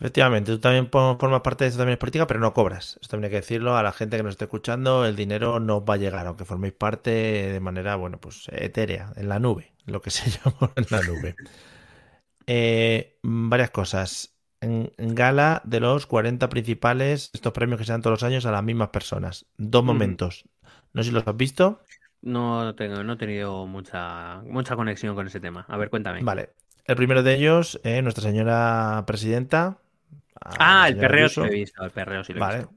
Efectivamente, tú también formas parte de eso también es política, pero no cobras. Esto también hay que decirlo a la gente que nos esté escuchando, el dinero no va a llegar, aunque forméis parte de manera, bueno, pues etérea, en la nube, lo que se llama en la nube. Eh, varias cosas. en, gala de los 40 principales, estos premios que se dan todos los años a las mismas personas. Dos momentos. No sé si los has visto. No tengo, no he tenido mucha, mucha conexión con ese tema. A ver, cuéntame. Vale. El primero de ellos, eh, nuestra señora presidenta. Ah, el perreo sí lo he visto, el perreo sí lo he visto.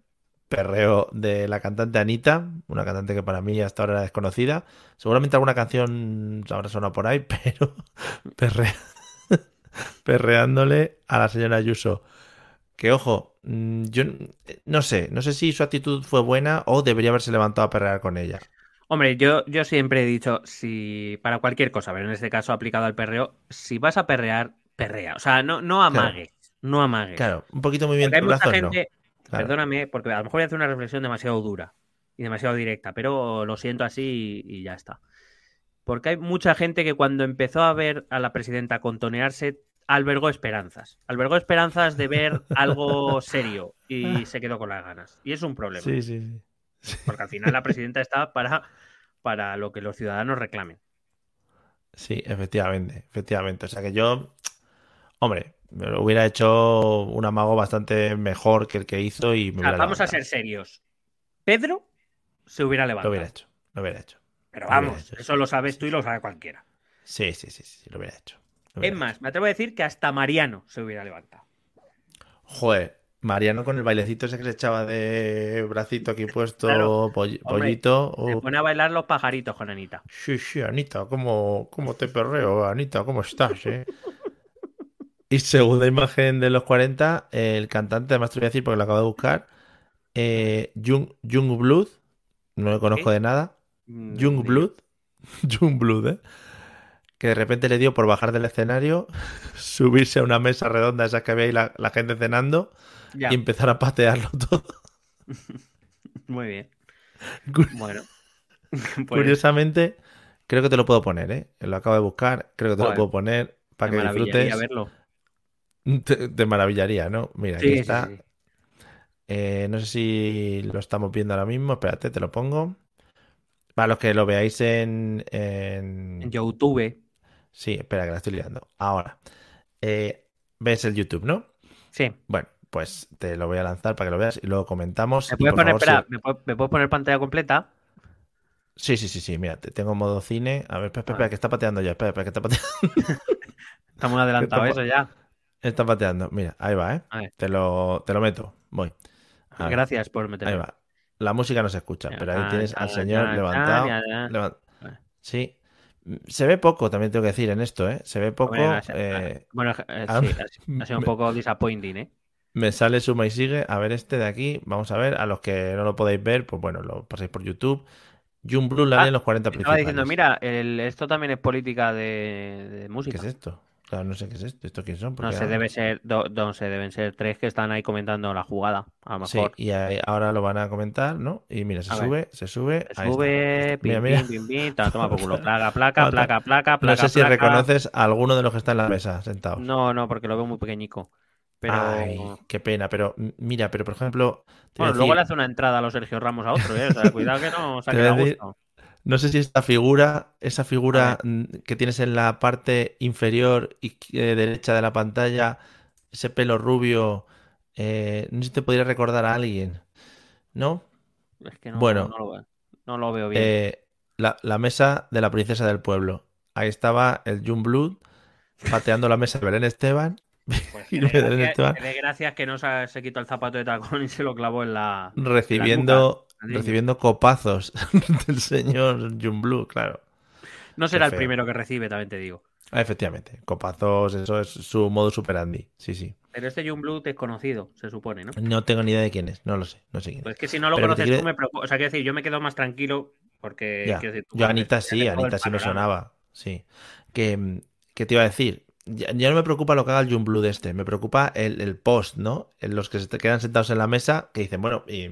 Perreo de la cantante Anita, una cantante que para mí hasta ahora era desconocida. Seguramente alguna canción habrá sonado por ahí, pero perrea, perreándole a la señora Ayuso. Que ojo, mm, yo no sé, no sé si su actitud fue buena o debería haberse levantado a perrear con ella. Hombre, yo, yo siempre he dicho, si para cualquier cosa, pero en este caso aplicado al perreo, si vas a perrear, perrea. O sea, no, no amagues, no amagues. Claro, un poquito muy bien. Hay mucha gente, perdóname, porque a lo mejor voy a hacer una reflexión demasiado dura y demasiado directa, pero lo siento así y, ya está. Porque hay mucha gente que cuando empezó a ver a la presidenta contonearse, albergó esperanzas. Albergó esperanzas de ver algo serio y se quedó con las ganas. Y es un problema. Sí, sí, sí. Porque al final la presidenta está para, para lo que los ciudadanos reclamen. Sí, efectivamente, efectivamente. O sea que yo, hombre, hubiera hecho un amago bastante mejor que el que hizo y me Vamos a ser serios. Pedro se hubiera levantado. Lo hubiera hecho, lo hubiera hecho. Pero vamos, eso lo sabes tú y lo sabe cualquiera. Sí, sí, sí, sí, lo hubiera hecho. es más, me atrevo a decir que hasta Mariano se hubiera levantado. Joder, Mariano con el bailecito ese que se echaba de bracito aquí puesto, pollito. Se pone a bailar los pajaritos con Anita. Sí, sí, Anita, ¿cómo, cómo te perreo? Anita, ¿cómo estás? Eh? Y segunda imagen de los 40, el cantante, además te voy a decir porque lo acabo de buscar, eh, Young, Blood, no lo conozco de nada. Mm, Young Blood, Young Blood, ¿eh? que de repente le dio por bajar del escenario, subirse a una mesa redonda, esas que había ahí la, la gente cenando y empezar a patearlo todo. Muy bien. bueno. Pues Curiosamente, creo que te lo puedo poner, ¿eh? Lo acabo de buscar, creo que te lo puedo poner para que disfrutes. Verlo. Te, maravillaría, ¿no? Mira, aquí está. Eh, no sé si lo estamos viendo ahora mismo. Espérate, te lo pongo. Para los que lo veáis en, en... YouTube. Sí, espera, que la estoy liando. Ahora. Eh, ves el YouTube, ¿no? Sí. Bueno, pues te lo voy a lanzar para que lo veas y luego comentamos. ¿Me puedes, poner, espera, ¿me, puedes, poner pantalla completa? Sí, sí, sí, sí. Mira, tengo modo cine. A ver, espera, espera, que está pateando ya. Espera, espera, que está pateando. Estamos adelantados eso ya. Está pateando. Mira, ahí va, ¿eh? Te lo, te lo meto. Voy. Gracias por meterlo. Ahí va. La música no se escucha, pero ahí tienes al señor levantado. Sí. Se ve poco, también tengo que decir en esto, ¿eh? Se ve poco. Eh, bueno, eh, sí, ha sido un poco disappointing, ¿eh? Me sale suma y sigue. A ver este de aquí. Vamos a ver. A los que no lo podéis ver, pues bueno, lo pasáis por YouTube. Jun Blue la ah, en los 40 principales. Estaba diciendo, mira, esto también es política de, música. ¿Qué es esto? Claro, no sé qué es esto. ¿Esto quién son? No sé, debe ser, no sé, deben ser tres que están ahí comentando la jugada. A lo mejor. Sí, y ahora lo van a comentar, ¿no? Y mira, se sube, se sube. Se sube, pim, mira, pim, pim, toma por culo. Placa, placa, placa, placa, placa. No sé si reconoces a alguno de los que está en la mesa sentados. No, no, porque lo veo muy pequeñico. Pero... Ay, qué pena, pero mira, pero por ejemplo. Bueno, luego le hace una entrada a los Sergio Ramos a otro, ¿eh? O sea, cuidado que no saque a gusto. No sé si esta figura, esa figura que tienes en la parte inferior y eh, derecha de la pantalla, ese pelo rubio, eh, no sé si te podría recordar a alguien, ¿no? Es que no, bueno, no, lo, veo, no lo veo bien. Eh, la, la, mesa de la princesa del pueblo. Ahí estaba el June Blood pateando la mesa de Belén Esteban pues de gracias que no se, quitó el zapato de tacón y se lo clavó en la. Recibiendo, recibiendo copazos del señor Jun Blue, claro. No será el primero que recibe, también te digo. Ah, efectivamente, copazos, eso es su modo super Andy. Sí, sí. Pero este Jun Blue es conocido, se supone, ¿no? No tengo ni idea de quién es, no lo sé, no sé quién Pues que si no lo conoces tú me preocupa. O sea, quiero decir, yo me quedo más tranquilo porque. yo, Anita sí, Anita sí me sonaba. Sí. Que, que te iba a decir, ya, no me preocupa lo que haga el Jun de este, me preocupa el, post, ¿no? En los que se te quedan sentados en la mesa que dicen, bueno, y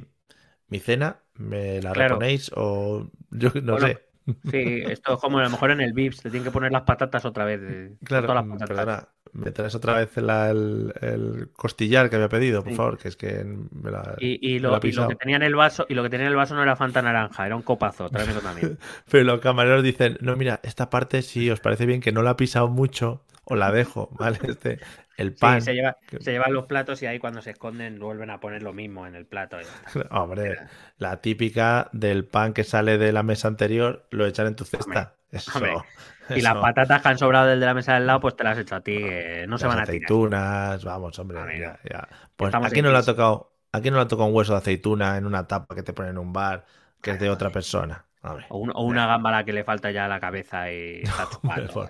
mi cena, ¿me la reponéis? O yo no sé. Sí, esto es como a lo mejor en el Vips, te tienen que poner las patatas otra vez. claro, todas las perdona, me traes otra vez el, costillar que había pedido, por favor, que es que me la. Y, lo, que tenía en el vaso, y lo que tenía en el vaso no era Fanta naranja, era un copazo, tráemelo también. Pero los camareros dicen, no, mira, esta parte, si os parece bien que no la ha pisado mucho, o la dejo, ¿vale? Este, el pan. se, lleva, se, llevan los platos y ahí cuando se esconden vuelven a poner lo mismo en el plato. Hombre, la típica del pan que sale de la mesa anterior, lo echan en tu cesta. Y las patatas que han sobrado del de la mesa del lado, pues te las he hecho a ti, no se van a tirar. aceitunas, vamos, hombre, ya, ya. Pues aquí no le ha tocado, aquí no le ha tocado un hueso de aceituna en una tapa que te ponen en un bar, que es de otra persona. o, una gamba a la que le falta ya la cabeza y está por,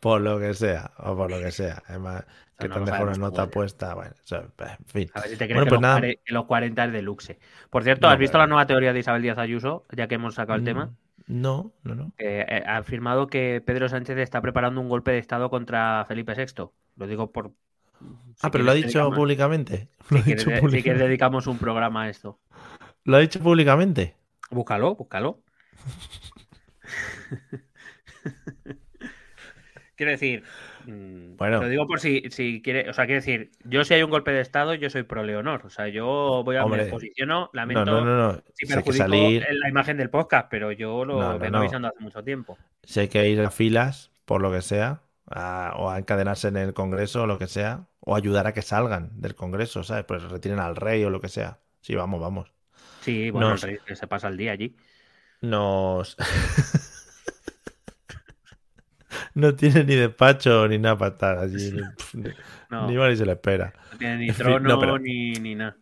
por, lo que sea, o por lo que sea. Además, que te han dejado una nota puesta. Bueno, en fin. A ver si te crees que, pues los 40 es de luxe. Por cierto, ¿has visto la nueva teoría de Isabel Díaz Ayuso, ya que hemos sacado el tema? Mm, no, no, no. Eh, ha afirmado que Pedro Sánchez está preparando un golpe de Estado contra Felipe VI. Lo digo por. ah, pero lo ha dicho públicamente. si, que dedicamos un programa a esto. ¿Lo ha dicho públicamente? Búscalo, búscalo. Quiero decir, mm, bueno. lo digo por si, si quiere, o sea, quiero decir, yo si hay un golpe de Estado, yo soy pro Leonor, o sea, yo voy a me posiciono, lamento no, no, no, si perjudico salir... la imagen del podcast, pero yo lo vengo avisando hace mucho tiempo. Si hay que ir a filas, por lo que sea, o a encadenarse en el Congreso o lo que sea, o ayudar a que salgan del Congreso, ¿sabes? Pues retiren al rey o lo que sea. Sí, vamos, vamos. Sí, bueno, el rey que se pasa el día allí. Nos... no tiene ni despacho ni nada para estar allí. Ni, ni, se le espera. No tiene ni trono ni, nada.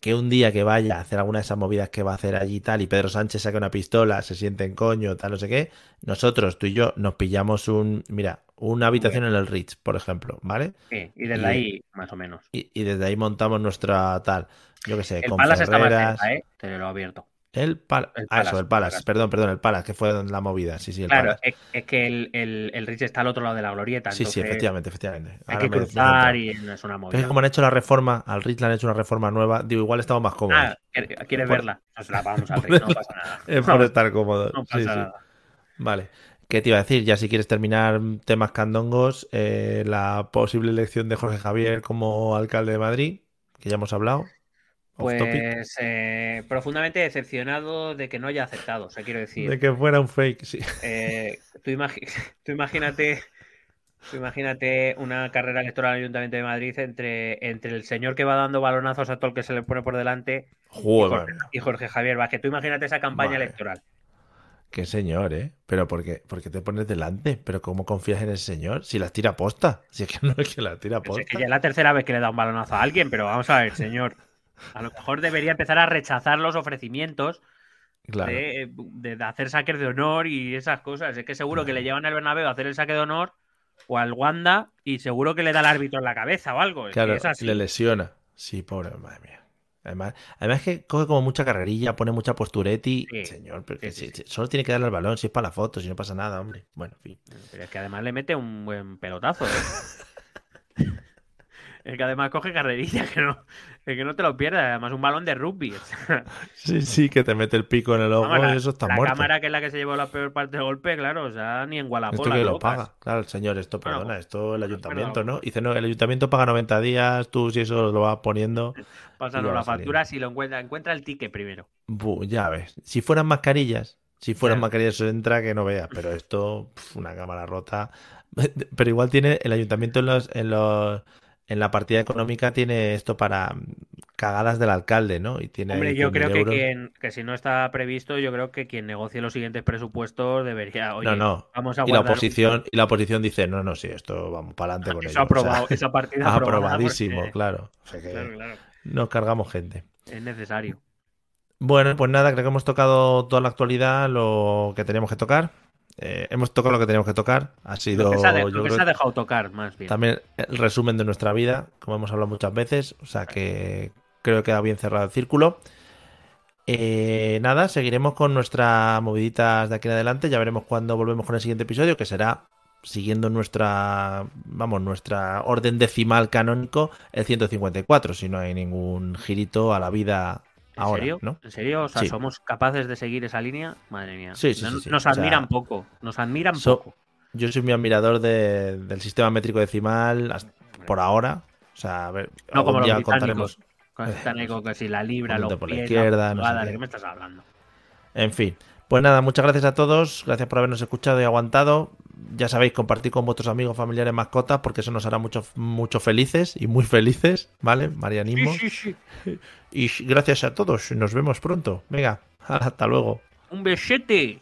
Que un día que vaya a hacer alguna de esas movidas que va a hacer allí y tal, y Pedro Sánchez saque una pistola, se siente en coño, tal, no sé qué, nosotros, tú y yo, nos pillamos un. Mira, una habitación en el Ritz, por ejemplo, ¿vale? Sí, y desde ahí, más o menos. Y, desde ahí montamos nuestra tal. Yo qué sé, el con Palace está más cerca, ¿eh? Te lo he abierto. El, Palace. Ah, eso, el Palace. Perdón, perdón, el Palace, que fue la movida. Sí, sí, el claro, es, que el, el, el, Rich está al otro lado de la glorieta. Sí, sí, efectivamente, efectivamente. hay que cruzar y no es una movida. Es como han hecho la reforma, al Rich le han hecho una reforma nueva. Digo, igual estamos más cómodos. Ah, ¿quieres verla? Pues la vamos al Rich, no pasa nada. Es por estar cómodo. No pasa nada. Vale. ¿Qué te iba a decir? Ya si quieres terminar temas candongos, eh, la posible elección de Jorge Javier como alcalde de Madrid, que ya hemos hablado. Pues eh, profundamente decepcionado de que no haya aceptado, o sea, quiero decir. De que fuera un fake, sí. Eh, tú, imagínate. imagínate una carrera electoral al Ayuntamiento de Madrid entre, entre el señor que va dando balonazos a todo el que se le pone por delante y, Jorge, Javier Vázquez. Tú imagínate esa campaña electoral. Qué señor, ¿eh? Pero ¿por qué, te pones delante? ¿Pero cómo confías en ese señor? Si las tira posta. Si es que no es que las tira posta. Es que ya es la tercera vez que le da un balonazo a alguien, pero vamos a ver, señor. A lo mejor debería empezar a rechazar los ofrecimientos de, hacer saques de honor y esas cosas. Es que seguro que le llevan al Bernabéu a hacer el saque de honor o al Wanda y seguro que le da el árbitro en la cabeza o algo. claro, le lesiona. Sí, pobre, madre mía. Además, además que coge como mucha carrerilla, pone mucha posturetti. Señor, pero solo tiene que darle el balón si es para la foto, si no pasa nada, hombre. Bueno, en fin. Pero es que además le mete un buen pelotazo. ¿eh? es que además coge carrerilla, que no, es que no te lo pierdas, además un balón de rugby. sí, sí, que te mete el pico en el ojo y eso está muerto. La cámara que es la que se llevó la peor parte del golpe, claro, o sea, ni en Guadalajara. Esto que lo paga, claro, el señor, esto, perdona, esto el ayuntamiento, ¿no? Dice, no, el ayuntamiento paga 90 días, tú si eso lo vas poniendo. Pásalo la factura si lo encuentra, encuentra el ticket primero. ya ves, si fueran mascarillas, si fueran mascarillas eso entra que no veas, pero esto, una cámara rota. Pero igual tiene el ayuntamiento en los, en los en la partida económica tiene esto para cagadas del alcalde, ¿no? Y tiene Hombre, yo creo que, quien, que si no está previsto, yo creo que quien negocie los siguientes presupuestos debería. Oye, no, no. Vamos a y la oposición y la oposición dice, no, no, sí, esto vamos para adelante con eso. aprobado, esa partida aprobadísimo, claro. Nos cargamos gente. Es necesario. Bueno, pues nada, creo que hemos tocado toda la actualidad, lo que teníamos que tocar. Eh, hemos tocado lo que teníamos que tocar. Ha sido. Lo que, se ha, dejado tocar, más bien. También el resumen de nuestra vida, como hemos hablado muchas veces. O sea que creo que ha bien cerrado el círculo. Eh, nada, seguiremos con nuestras moviditas de aquí en adelante. Ya veremos cuándo volvemos con el siguiente episodio, que será siguiendo nuestra, vamos, nuestra orden decimal canónico, el 154, si no hay ningún girito a la vida ¿En serio? ¿no? ¿En serio? O sea, ¿somos capaces de seguir esa línea? Madre mía. Sí, sí, nos admiran poco. Nos admiran poco. Yo soy mi admirador del sistema métrico decimal por ahora. O sea, a ver, no como los contaremos. que si la libra, lo por la izquierda, no ¿De qué me estás hablando? En fin. Pues nada, muchas gracias a todos. Gracias por habernos escuchado y aguantado. Ya sabéis, compartir con vuestros amigos, familiares, mascotas, porque eso nos hará mucho, mucho felices y muy felices, ¿vale? Marianismo. Sí, sí, sí. Y gracias a todos, nos vemos pronto. Venga, hasta luego. Un besete.